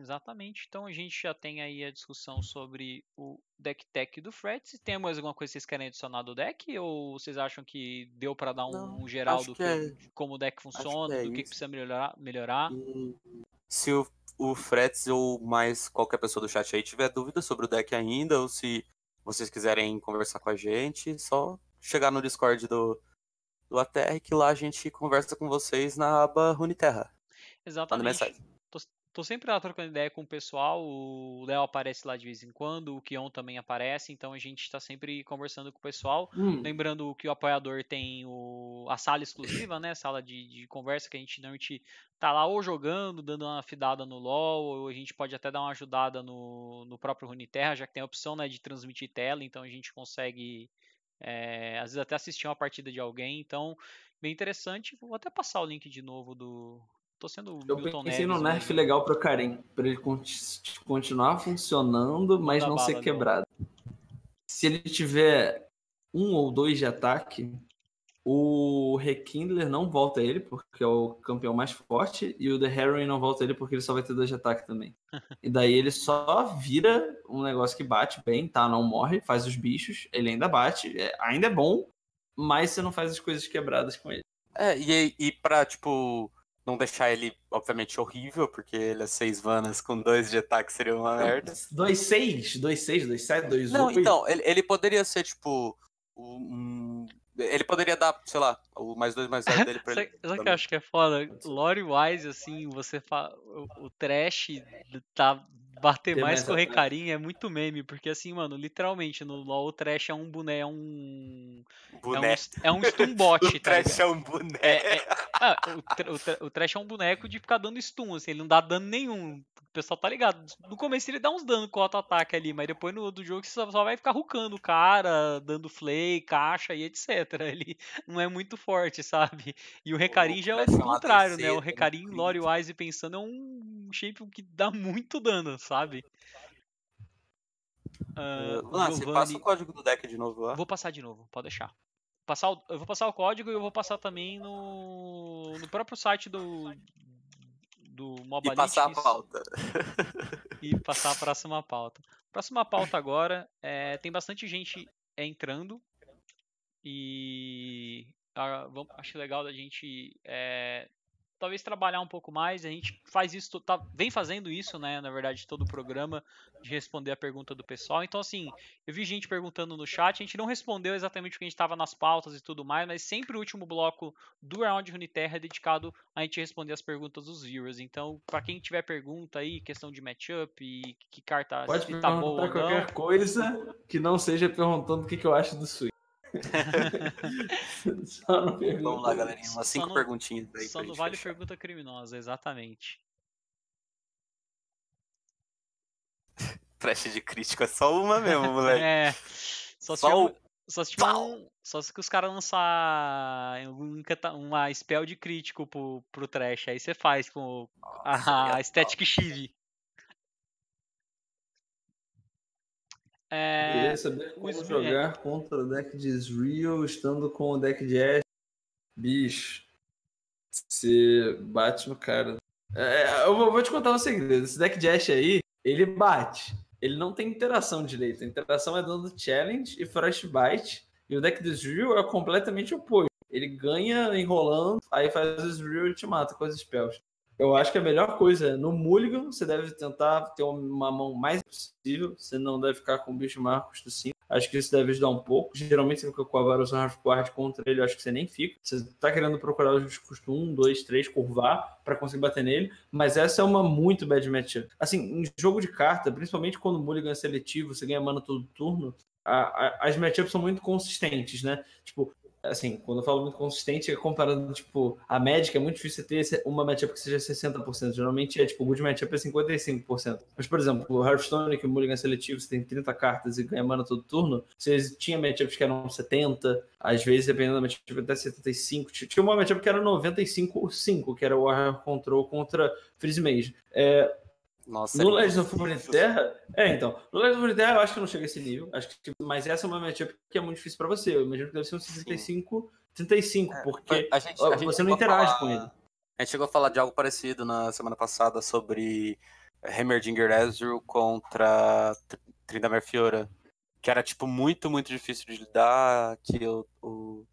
Exatamente. Então a gente já tem aí a discussão sobre o deck tech do Frets. Tem mais alguma coisa que vocês querem adicionar do deck? Ou vocês acham que deu para dar um, Não, geral do que, é... como o deck funciona, que é do que, que, precisa melhorar? melhorar? se o, o Frets ou mais qualquer pessoa do chat aí tiver dúvida sobre o deck ainda, ou se vocês quiserem conversar com a gente, só chegar no Discord do, do ATR que lá a gente conversa com vocês na aba Runeterra. Exatamente. Manda mensagem. Tô sempre lá trocando ideia com o pessoal. O Léo aparece lá de vez em quando, o Kion também aparece, então a gente está sempre conversando com o pessoal. Hum. Lembrando que o apoiador tem o, a sala exclusiva, né? Sala de, de conversa que a gente normalmente tá lá ou jogando, dando uma fidada no LoL, ou a gente pode até dar uma ajudada no, no próprio Runeterra, já que tem a opção né, de transmitir tela, então a gente consegue é, às vezes até assistir uma partida de alguém. Então, bem interessante. Vou até passar o link de novo do, Tô sendo Eu Milton pensei no nerf mesmo. legal pro Karim, pra ele continuar funcionando, mas não ser quebrado. Não. Se ele tiver um ou dois de ataque, o Rekindler não volta ele, porque é o campeão mais forte, e o The Heroin não volta ele porque ele só vai ter dois de ataque também. <laughs> e daí ele só vira um negócio que bate bem, tá? Não morre, faz os bichos, ele ainda bate, é, ainda é bom, mas você não faz as coisas quebradas com ele. É, e, e pra, tipo, não deixar ele, obviamente, horrível, porque ele é seis vanas com dois de ataque seria uma merda. Dois seis, dois seis, dois sete, dois Não, então, ele, ele poderia ser, tipo, um... Ele poderia dar, sei lá, o mais dois, mais zero dele pra <laughs> ele. Sabe o que eu acho que é foda? Lore-wise, assim, você fala... O, o trash tá bater mais, mais com o Recarim é muito meme, porque assim, mano, literalmente, no LoL o Trash é um boné, é um. Boné. É um, é um stunbot, <laughs> o tá Trash é um boné. É, é... Ah, o, o, o, Trash é um boneco de ficar dando stun, assim, ele não dá dano nenhum. O pessoal tá ligado. No começo ele dá uns danos com o auto-ataque ali, mas depois no do jogo você só, só vai ficar rucando o cara, dando flay, caixa e etc. <laughs> Ele não é muito forte, sabe? E o Recarim já é o contrário, né? O Recarim, Lore Wise pensando, é um shape que dá muito dano, sabe? Uh, Lance, Giovanni... passa o código do deck de novo lá. Vou passar de novo, pode deixar. Passar o... Eu vou passar o código e eu vou passar também no, no próprio site do, do Mobalitics. E passar a pauta. <laughs> e passar a próxima pauta. Próxima pauta agora, é, tem bastante gente entrando e ah, acho legal da gente é, talvez trabalhar um pouco mais. A gente faz isso, tá, vem fazendo isso, né? Na verdade, todo o programa de responder a pergunta do pessoal. Então, assim, eu vi gente perguntando no chat, a gente não respondeu exatamente o que a gente estava nas pautas e tudo mais, mas sempre o último bloco do Round Uniterra é dedicado a gente responder as perguntas dos viewers. Então, para quem tiver pergunta aí, questão de matchup e que carta Pode se tá boa ou qualquer não, coisa que não seja perguntando o que, que eu acho do Switch. <laughs> Vamos lá, galerinha. Umas cinco no, perguntinhas aí. Só não vale fechar. pergunta criminosa, exatamente. Trash de crítica é só uma mesmo, <laughs> moleque. é. Só se, só, se um, Só se que os caras lançar uma spell de crítico pro, pro trash. Aí você faz com Nossa, a, a Static Shiv. É... Queria saber como jogar contra o deck de Ezreal estando com o deck de Ash. Bicho, você bate no cara. É, eu vou, te contar um segredo. Esse deck de Ash aí, ele bate. Ele não tem interação direito. A interação é dando challenge e frostbite. E o deck de Ezreal é completamente oposto. Ele ganha enrolando, aí faz o Ezreal e te mata com as spells. Eu acho que a melhor coisa é, no Mulligan, você deve tentar ter uma mão mais possível, você não deve ficar com o bicho maior custo 5. Acho que isso deve ajudar um pouco. Geralmente você fica com a Varus Guard contra ele, acho que você nem fica. Você tá querendo procurar os custo 1, 2, 3, curvar para conseguir bater nele, mas essa é uma muito bad matchup. Assim, em jogo de carta, principalmente quando o Mulligan é seletivo, você ganha mana todo turno, as matchups são muito consistentes, né? Tipo, assim, quando eu falo muito consistente, é comparando, tipo, a médica é muito difícil ter uma matchup que seja 60%. Geralmente é, tipo, o good matchup é 55%. Mas, por exemplo, o Hearthstone, que o Mulligan é seletivo, você tem 30 cartas e ganha mana todo turno, você tinha matchups que eram 70, às vezes, dependendo da matchup, até 75. Tinha uma matchup que era 95-5, que era o Warrior Control contra Freeze Mage. É, nossa, no Legends of Runeterra, é, então. No Legends of Runeterra eu acho que não chega a esse nível. Acho que, tipo, mas essa é uma matchup que é muito difícil pra você. Eu imagino que deve ser um 65, 35, é, porque a gente, a você não interage falar, com ele. A gente chegou a falar de algo parecido na semana passada sobre Heimerdinger Ezreal contra Tryndamere Fiora. Que era, tipo, muito, muito difícil de lidar. Que o, o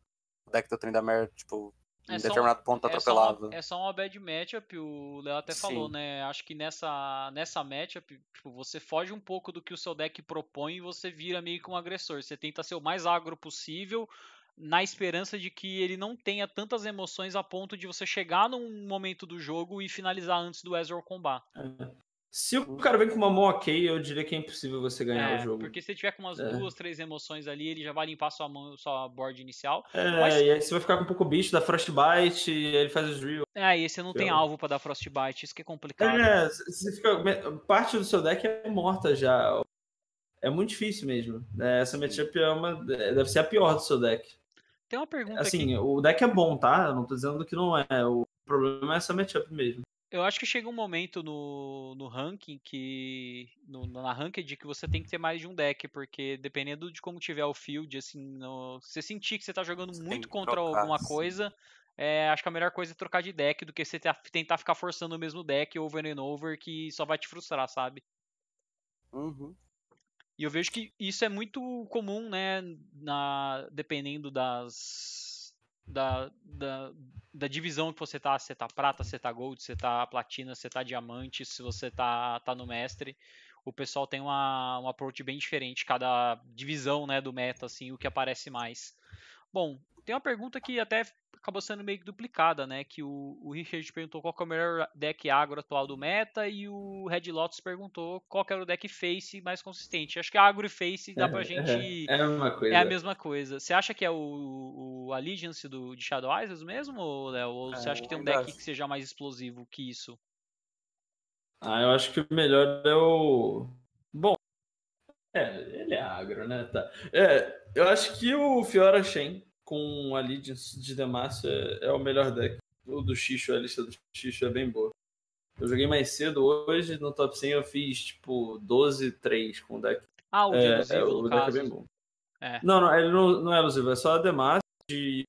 deck do Tryndamere, tipo, é em determinado um, ponto. É só, uma, é só uma bad matchup, o Léo até Sim. falou, né? Acho que nessa, nessa matchup, tipo, você foge um pouco do que o seu deck propõe e você vira meio que um agressor. Você tenta ser o mais agro possível, na esperança de que ele não tenha tantas emoções a ponto de você chegar num momento do jogo e finalizar antes do Ezreal combar. É. Se o cara vem com uma mão ok, eu diria que é impossível você ganhar é, o jogo. Porque se tiver com umas é. duas, três emoções ali, ele já vai limpar sua mão, sua board inicial. É, Mas... e aí você vai ficar com um pouco bicho, dá Frostbite, e ele faz os real. É, e você não tem alvo para dar Frostbite, isso que é complicado. É, você fica... parte do seu deck é morta já. É muito difícil mesmo. É, essa matchup é uma... deve ser a pior do seu deck. Tem uma pergunta Assim, aqui. o deck é bom, tá? Eu não tô dizendo que não é. O problema é essa matchup mesmo. Eu acho que chega um momento no, no ranking que. No, na ranked que você tem que ter mais de um deck, porque dependendo de como tiver o field, assim, no, se você sentir que você tá jogando você muito contra trocar, alguma sim. coisa, é, acho que a melhor coisa é trocar de deck do que você tentar ficar forçando o mesmo deck over and over que só vai te frustrar, sabe? Uhum. E eu vejo que isso é muito comum, né? Na, dependendo das da, da, da, divisão que você tá, se você tá prata, se você tá gold, se você tá platina, se você tá diamante, se você tá, tá no mestre, o pessoal tem uma, um approach bem diferente, cada divisão, né, do meta, assim, o que aparece mais. Bom, tem uma pergunta que até acabou sendo meio que duplicada, né? Que o, o Richard perguntou qual é o melhor deck agro atual do meta e o Red Lotus perguntou qual era o deck face mais consistente. Acho que agro e face dá pra é, gente. É, é, a mesma coisa. É a mesma coisa. Você acha que é o, o Allegiance do, de Shadow Isles mesmo, Léo? Ou você acha que tem um deck que seja mais explosivo que isso? Ah, eu acho que o melhor é o. Bom. É, ele é agro, né? Tá. É, eu acho que o Fiora Shen com a Allegiance de Demacia é, é o melhor deck. O do Xixo, a lista do Xixo é bem boa. Eu joguei mais cedo hoje, no top 100 eu fiz tipo 12-3 com o deck. Ah, o é, elusivo, é, o deck é bem bom. É. Não, não, ele não, não é elusivo, é só a Demacia de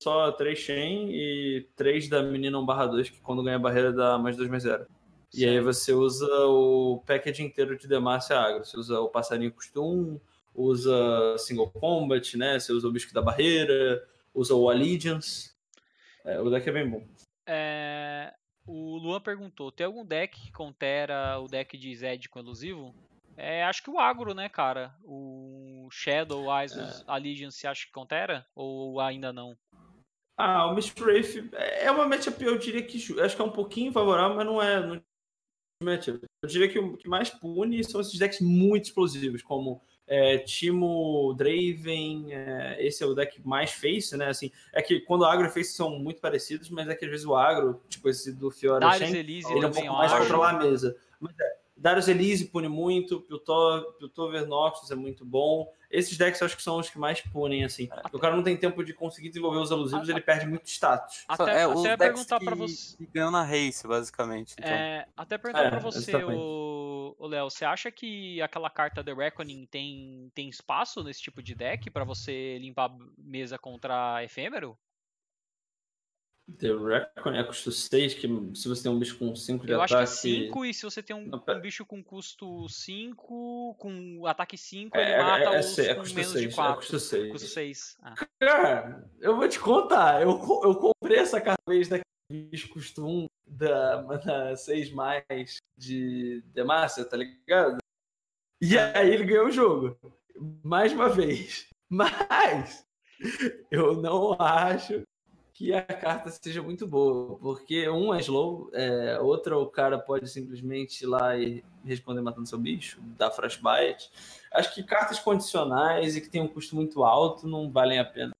só 3 Chain e 3 da menina 1 barra 2, que quando ganha a barreira dá mais 2 mais 0. E aí você usa o package inteiro de Demacia agro. Você usa o passarinho custo 1, usa single combat, né? Você usa o bicho da barreira, usa o Allegiance. É, o deck é bem bom. É... O Luan perguntou: tem algum deck que contera o deck de Zed com elusivo? É, acho que o agro, né, cara? O Shadow, Isos, é. Allegiance, acha que contera? Ou ainda não? Ah, o Mist Wraith é uma matchup, eu diria que acho que é um pouquinho favorável, mas não é. Não... Eu diria que o que mais pune são esses decks muito explosivos, como é, Timo Draven, é, esse é o deck mais face, né? Assim, é que quando o agro e face são muito parecidos, mas é que às vezes o agro, tipo esse do Fiora Elise ele é um pouco mais controlar a mesa. Mas é, Darius Elise pune muito, Piltover Noxus é muito bom. Esses decks eu acho que são os que mais punem, assim. Até... O cara não tem tempo de conseguir desenvolver os alusivos, ele perde muito status. Até, é, até perguntar para você. ganhou na race, basicamente. Então. É, até perguntar é, para você, o Léo, você acha que aquela carta The Reckoning tem, tem espaço nesse tipo de deck para você limpar mesa contra efêmero? The Reckoning é custo 6, que se você tem um bicho com 5 de Eu ataque... Eu acho que é 5, e se você tem um, Não, um, bicho com custo 5, com ataque 5, ele é, mata é, os é, com menos 6, de 4. É custo 6. Custo 6. Ah. Cara, eu vou te contar, eu, eu comprei essa carta vez daquele bicho custo 1 da, da 6 mais de Demacia, tá ligado? E aí ele ganhou o jogo. Mais uma vez. <laughs> Mas eu não acho que a carta seja muito boa, porque um é slow, é, outra o cara pode simplesmente ir lá e responder matando seu bicho, dar frostbite. Acho que cartas condicionais e que tem um custo muito alto não valem a pena.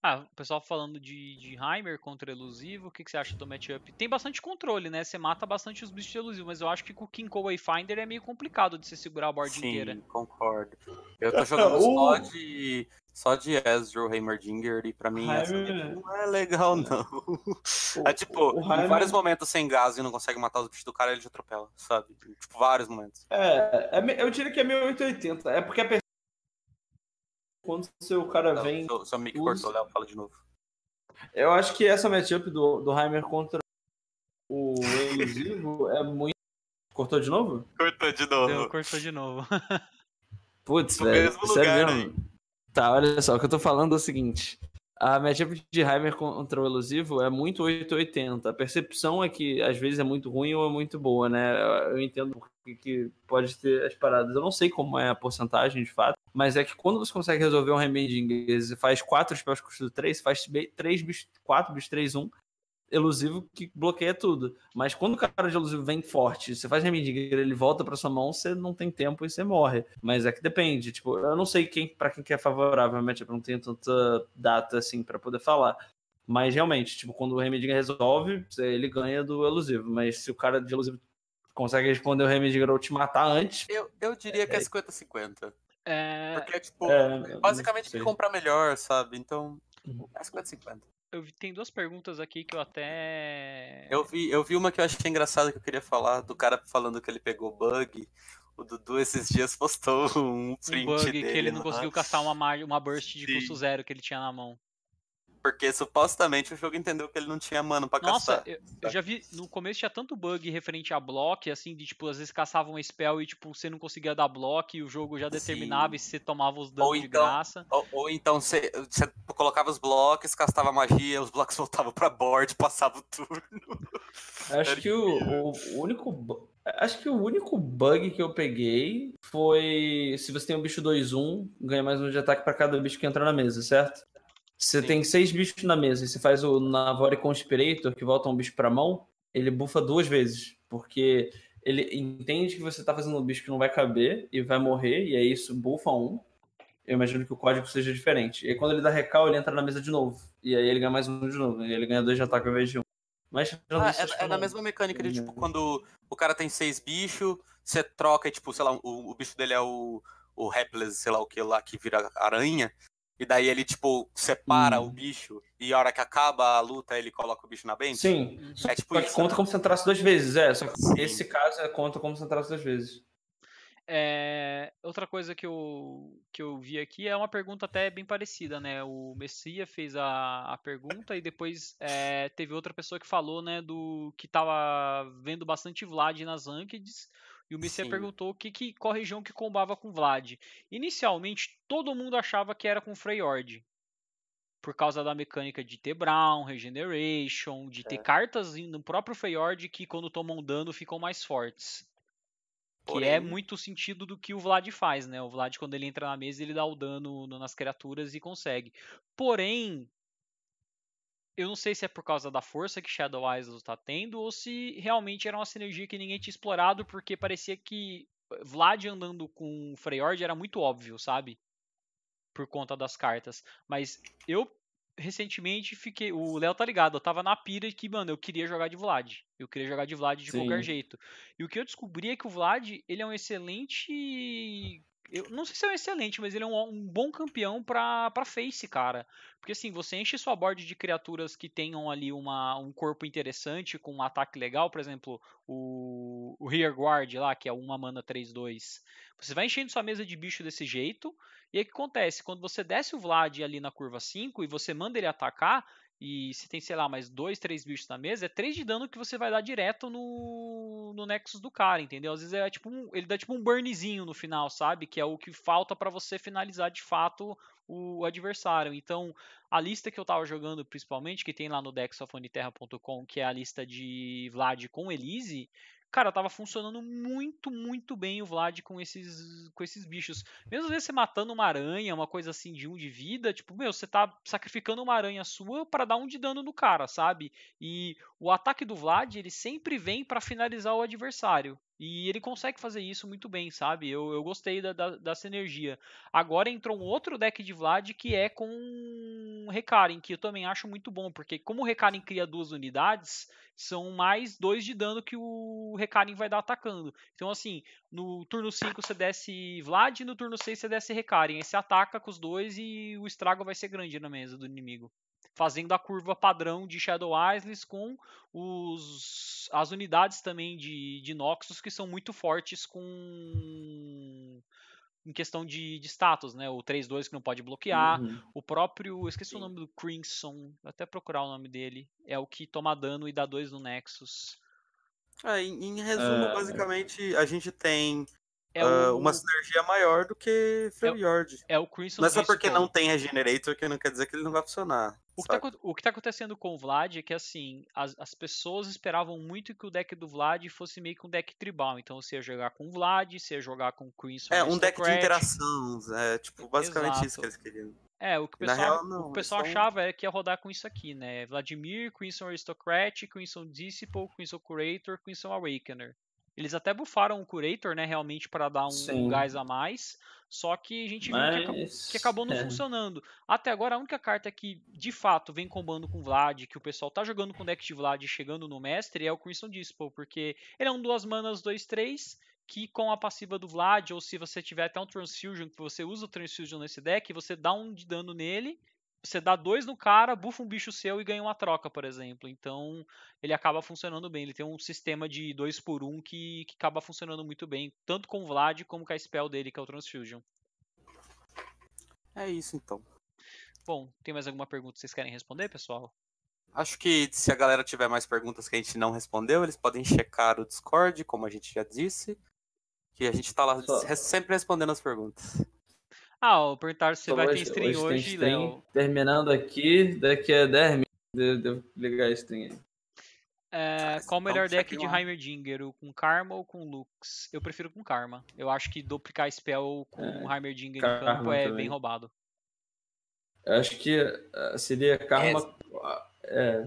Ah, o pessoal falando de, de Heimer contra elusivo, o que, que você acha do matchup? Tem bastante controle, né? Você mata bastante os bichos de elusivo, mas eu acho que com o Kinko Wayfinder é meio complicado de você segurar a board Sim, inteira. Sim, concordo. Eu tô <laughs> jogando só de só de Ezreal, Heimerdinger, e pra mim essa não é legal, <laughs> não. O, é tipo, em vários momentos sem gás e não consegue matar os bichos do cara, ele te atropela, sabe? Tipo, vários momentos. É, é eu diria que é 1880. É porque a pessoa quando o seu cara não, vem. Seu, seu mic usa... cortou, Léo, fala de novo. Eu acho que essa matchup do, do Heimer contra o elusivo <laughs> é muito. Cortou de novo? Cortou de novo. Deu, cortou de novo. <laughs> Putz, velho. Mesmo lugar, aí. Tá, olha só, o que eu tô falando é o seguinte. A matchup de Heimer contra o elusivo é muito 880. A percepção é que às vezes é muito ruim ou é muito boa, né? Eu entendo que pode ter as paradas. Eu não sei como é a porcentagem de fato, mas é que quando você consegue resolver um remeding, você faz 4 spells custo 3, você faz 3 bichos, 4 bichos 3, 1, elusivo que bloqueia tudo. Mas quando o cara de elusivo vem forte, você faz Remedinger, ele volta para sua mão, você não tem tempo e você morre. Mas é que depende. Tipo, eu não sei quem para quem que é favorável, eu não tenho tanta data assim para poder falar. Mas realmente, tipo, quando o Remedinger resolve, ele ganha do elusivo. Mas se o cara de elusivo consegue responder o Remedinger ou te matar antes. Eu, eu diria que é 50-50. É... Porque, tipo, é, basicamente tem que comprar melhor, sabe? Então, uhum. é 50-50 eu vi, tem duas perguntas aqui que eu até. Eu vi, eu vi uma que eu achei engraçada que eu queria falar, do cara falando que ele pegou bug. O Dudu esses dias postou <laughs> um print um bug dele, que ele não conseguiu caçar uma, uma burst de Sim. custo zero que ele tinha na mão. Porque supostamente o jogo entendeu que ele não tinha mano pra Nossa, caçar. Eu, eu, já vi. No começo tinha tanto bug referente a block, assim, de tipo, às vezes caçava um spell e tipo, você não conseguia dar block e o jogo já determinava Sim. e você tomava os danos ou de graça. Ou, ou então você, você, colocava os blocos, castava magia, os blocos <laughs> voltavam pra board, passava o turno. Acho que o, o, único. Acho que o único bug que eu peguei foi se você tem um bicho 2-1, ganha mais um de ataque para cada bicho que entra na mesa, certo? Você Sim. tem seis bichos na mesa e você faz o Navore Conspirator, que volta um bicho pra mão, ele bufa duas vezes. Porque ele entende que você tá fazendo um bicho que não vai caber e vai morrer, e aí isso bufa um. Eu imagino que o código seja diferente. E aí quando ele dá recal, ele entra na mesa de novo. E aí ele ganha mais um de novo. E ele ganha dois de ataque ao invés de um. Mas ah, é, é na mesma mecânica de, tipo, quando o cara tem seis bichos, você troca e, tipo, sei lá, o, o bicho dele é o, o Hapless, sei lá o que lá, que vira aranha. E daí ele, tipo, separa hum. o bicho e a hora que acaba a luta ele coloca o bicho na bench? Sim. É tipo só isso, conta né? como se entrasse duas vezes, é. Só que Sim. esse caso é conta como se entrasse duas vezes. É, outra coisa que eu, que eu vi aqui é uma pergunta até bem parecida, né? O Messia fez a, a pergunta e depois é, teve outra pessoa que falou, né, do que tava vendo bastante Vlad nas Rankeds e o Messia perguntou que, que, qual região que combava com Vlad. Inicialmente, todo mundo achava que era com Freyord. Por causa da mecânica de ter Brown, Regeneration, de ter é. cartas no próprio Freyord que quando tomam dano ficam mais fortes. Porém... Que é muito o sentido do que o Vlad faz, né? O Vlad, quando ele entra na mesa, ele dá o dano nas criaturas e consegue. Porém, eu não sei se é por causa da força que Shadow Isles está tendo ou se realmente era uma sinergia que ninguém tinha explorado, porque parecia que Vlad andando com Freyord era muito óbvio, sabe? Por conta das cartas. Mas eu recentemente fiquei. O Léo tá ligado, eu tava na pira que, mano, eu queria jogar de Vlad. Eu queria jogar de Vlad de Sim. qualquer jeito. E o que eu descobri é que o Vlad, ele é um excelente eu não sei se é um excelente, mas ele é um, um, bom campeão pra, pra face, cara. Porque assim, você enche sua board de criaturas que tenham ali uma, um corpo interessante, com um ataque legal, por exemplo, o, o Rear Guard lá, que é uma mana 3-2. Você vai enchendo sua mesa de bicho desse jeito, e aí o que acontece? Quando você desce o Vlad ali na curva 5 e você manda ele atacar, e se tem, sei lá, mais dois, três bichos na mesa, é três de dano que você vai dar direto no, no Nexus do cara, entendeu? Às vezes é tipo um, ele dá tipo um burnzinho no final, sabe? Que é o que falta para você finalizar de fato o, adversário. Então, a lista que eu tava jogando principalmente, que tem lá no dexofoniterra.com, que é a lista de Vlad com Elise, cara, tava funcionando muito, muito bem o Vlad com esses, com esses bichos. Mesmo às vezes você matando uma aranha, uma coisa assim de um de vida, tipo, meu, você tá sacrificando uma aranha sua para dar um de dano no cara, sabe? E o ataque do Vlad, ele sempre vem para finalizar o adversário. E ele consegue fazer isso muito bem, sabe? Eu, eu gostei da, da, da sinergia. Agora entrou um outro deck de Vlad que é com Recarin, que eu também acho muito bom, porque como o Recarin cria duas unidades, são mais dois de dano que o Recarin vai dar atacando. Então, assim, no turno 5 você desce Vlad, no turno 6 você desce Recarin. Aí você ataca com os dois e o estrago vai ser grande na mesa do inimigo fazendo a curva padrão de Shadow Isles com os, as unidades também de, de Noxus que são muito fortes com em questão de, de status, né? O 3-2 que não pode bloquear, uhum. o próprio, esqueci o nome do Crimson, vou até procurar o nome dele, é o que toma dano e dá 2 no Nexus. É, em, em resumo, uh, basicamente, a gente tem é uh, o... uma sinergia maior do que Freljord. É, é, o Crimson Não é só porque não tem Regenerator que não quer dizer que ele não vai funcionar. O que, tá, o que tá acontecendo com o Vlad é que, assim, as, as pessoas esperavam muito que o deck do Vlad fosse meio que um deck tribal. Então, você ia jogar com o Vlad, você ia jogar com o Crimson. É, um deck de interação. É, tipo, basicamente Exato. isso que eles queriam. É, o que o pessoal, real, não, o pessoal achava é que ia rodar com isso aqui, né? Vladimir, Crimson Aristocrat, Crimson Disciple, Crimson Curator, Crimson Awakener. Eles até bufaram o Curator, né, realmente para dar um, gás a mais. Só que a gente Mas... viu que acabou, que acabou não é. funcionando. Até agora, a única carta que de fato vem combando com Vlad, que o pessoal tá jogando com deck de Vlad chegando no mestre, é o Crimson Disciple, porque ele é um duas manas 2-3, que com a passiva do Vlad, ou se você tiver até um Transfusion, que você usa o Transfusion nesse deck, você dá um de dano nele você dá dois no cara, bufa um bicho seu e ganha uma troca, por exemplo. Então ele acaba funcionando bem. Ele tem um sistema de 2 por 1 um que, que acaba funcionando muito bem, tanto com o Vlad como com a spell dele, que é o Transfusion. É isso então. Bom, tem mais alguma pergunta que vocês querem responder, pessoal? Acho que se a galera tiver mais perguntas que a gente não respondeu, eles podem checar o Discord, como a gente já disse. Que a gente tá lá Só. sempre respondendo as perguntas. Ah, perguntaram se vai ter stream hoje, hoje Léo. Terminando aqui, daqui a 10 minutos, devo ligar a stream aí. É, qual o melhor deck de Heimerdinger? Com Karma ou com Lux? Eu prefiro com Karma. Eu acho que duplicar spell com é, Heimerdinger em campo é também. bem roubado. Eu acho que uh, seria Karma. É,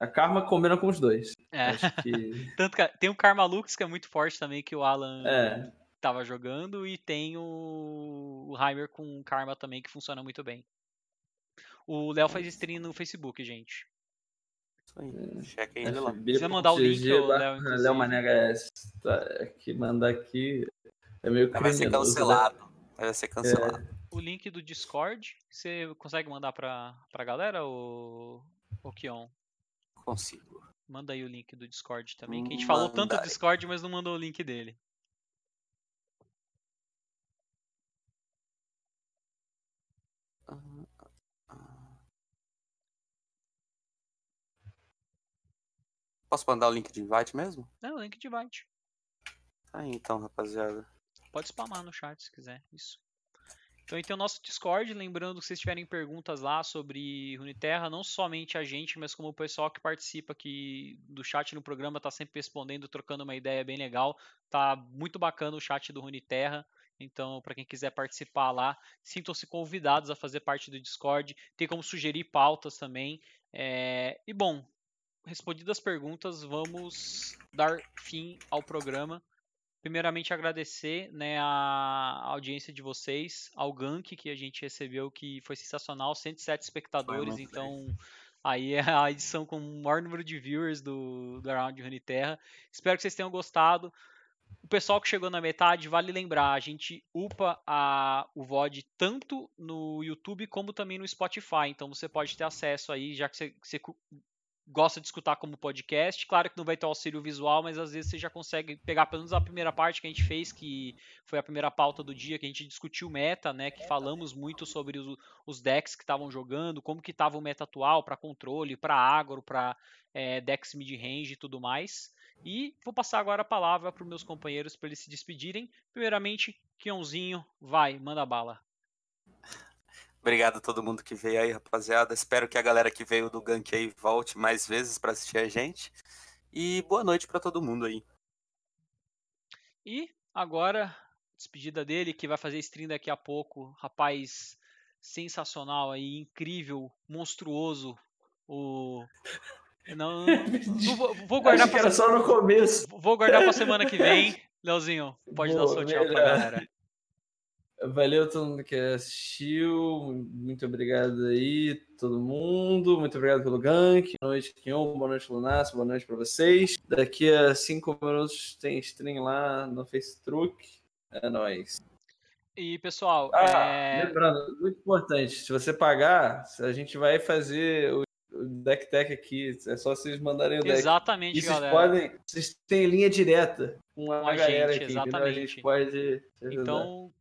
a Karma combina com os dois. É. Que... <laughs> Tanto que tem o Karma Lux, que é muito forte também, que o Alan é. Tava jogando, e tem o, o Heimer com Karma também, que funciona muito bem. O Léo faz stream no Facebook, gente. Isso aí. Checa ele lá. Você mandar o link, Léo. <laughs> Léo Manega tá, que mandar aqui é meio Vai ser cancelado. Né? Vai ser cancelado. É. O link do Discord, você consegue mandar pra, pra galera, ou o Kion? Consigo. Manda aí o link do Discord também. Que a gente falou tanto do Discord, mas não mandou o link dele. Posso mandar o link de invite mesmo? É, o link de invite. Aí então, rapaziada. Pode spamar no chat se quiser, isso. Então, tem o nosso Discord, lembrando que se vocês tiverem perguntas lá sobre Runeterra, não somente a gente, mas como o pessoal que participa aqui do chat no programa está sempre respondendo, trocando uma ideia bem legal. Tá muito bacana o chat do Runeterra. Então, para quem quiser participar lá, sintam-se convidados a fazer parte do Discord. Tem como sugerir pautas também. É... E bom, respondidas as perguntas, vamos dar fim ao programa. Primeiramente agradecer né, a audiência de vocês, ao gank que a gente recebeu, que foi sensacional, 107 espectadores, então aí é a edição com o maior número de viewers do, do Around Runeterra. Espero que vocês tenham gostado. O pessoal que chegou na metade, vale lembrar, a gente upa a, o VOD tanto no YouTube como também no Spotify. Então você pode ter acesso aí, já que você, você gosta de escutar como podcast. Claro que não vai ter auxílio visual, mas às vezes você já consegue pegar pelo menos a primeira parte que a gente fez, que foi a primeira pauta do dia, que a gente discutiu meta, né? Que falamos muito sobre os, os decks que estavam jogando, como que estava o meta atual para controle, para agro, para é, decks mid-range e tudo mais. E vou passar agora a palavra para os meus companheiros para eles se despedirem. Primeiramente, Kionzinho, vai, manda bala. Obrigado a todo mundo que veio aí, rapaziada. Espero que a galera que veio do Gank aí volte mais vezes para assistir a gente. E boa noite para todo mundo aí. E agora, despedida dele, que vai fazer stream daqui a pouco. Rapaz sensacional aí, incrível, monstruoso. O. <laughs> Não, não vou, vou, guardar para só no começo. Vou guardar para semana que vem. <laughs> Leozinho, pode Boa, dar o seu tchau pra galera. Valeu todo mundo que assistiu. Muito obrigado aí, todo mundo. Muito obrigado pelo gank. Boa noite, Kion. Boa noite, Lunas. Boa noite para vocês. Daqui a cinco minutos tem stream lá no Facebook. É nóis. E pessoal, ah, é... lembrando, muito importante, se você pagar, a gente vai fazer o deck tech aqui, é só vocês mandarem o deck. Exatamente, e vocês galera. podem, vocês têm linha direta com a, com a galera gente, aqui, exatamente. A gente pode Então,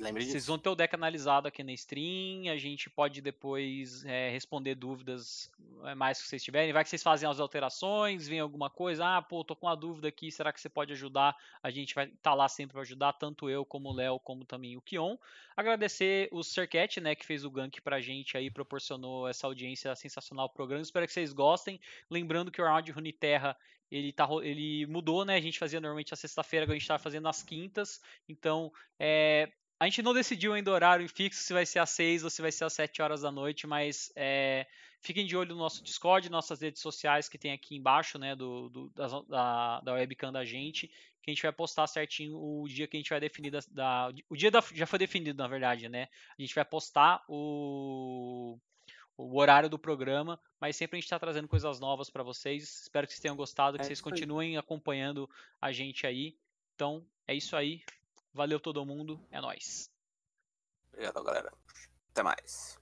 Lembre Vocês vão ter o deck analisado aqui na stream, a gente pode depois é, responder dúvidas é, mais que vocês tiverem. Vai que vocês fazem as alterações, vem alguma coisa, ah, pô, tô com uma dúvida aqui, será que você pode ajudar? A gente vai estar tá lá sempre para ajudar, tanto eu como o Léo, como também o Kion. Agradecer o Sercat, né, que fez o gank pra gente aí, proporcionou essa audiência sensacional ao programa. Espero que vocês gostem. Lembrando que o Round Runeterra ele, tá, ele mudou, né? A gente fazia normalmente a sexta-feira, agora a gente está fazendo nas quintas. Então, é, a gente não decidiu ainda o horário fixo, se vai ser às 6 ou se vai ser às 7 horas da noite, mas é, fiquem de olho no nosso Discord, nossas redes sociais que tem aqui embaixo, né, do, do da, da webcam da gente, que a gente vai postar certinho o dia que a gente vai definir da, da o dia da, já foi definido, na verdade, né? A gente vai postar o, o horário do programa, mas sempre a gente está trazendo coisas novas para vocês. Espero que vocês tenham gostado, que é vocês continuem acompanhando a gente aí. Então, é isso aí. Valeu todo mundo, é nós. Obrigado, galera. Até mais.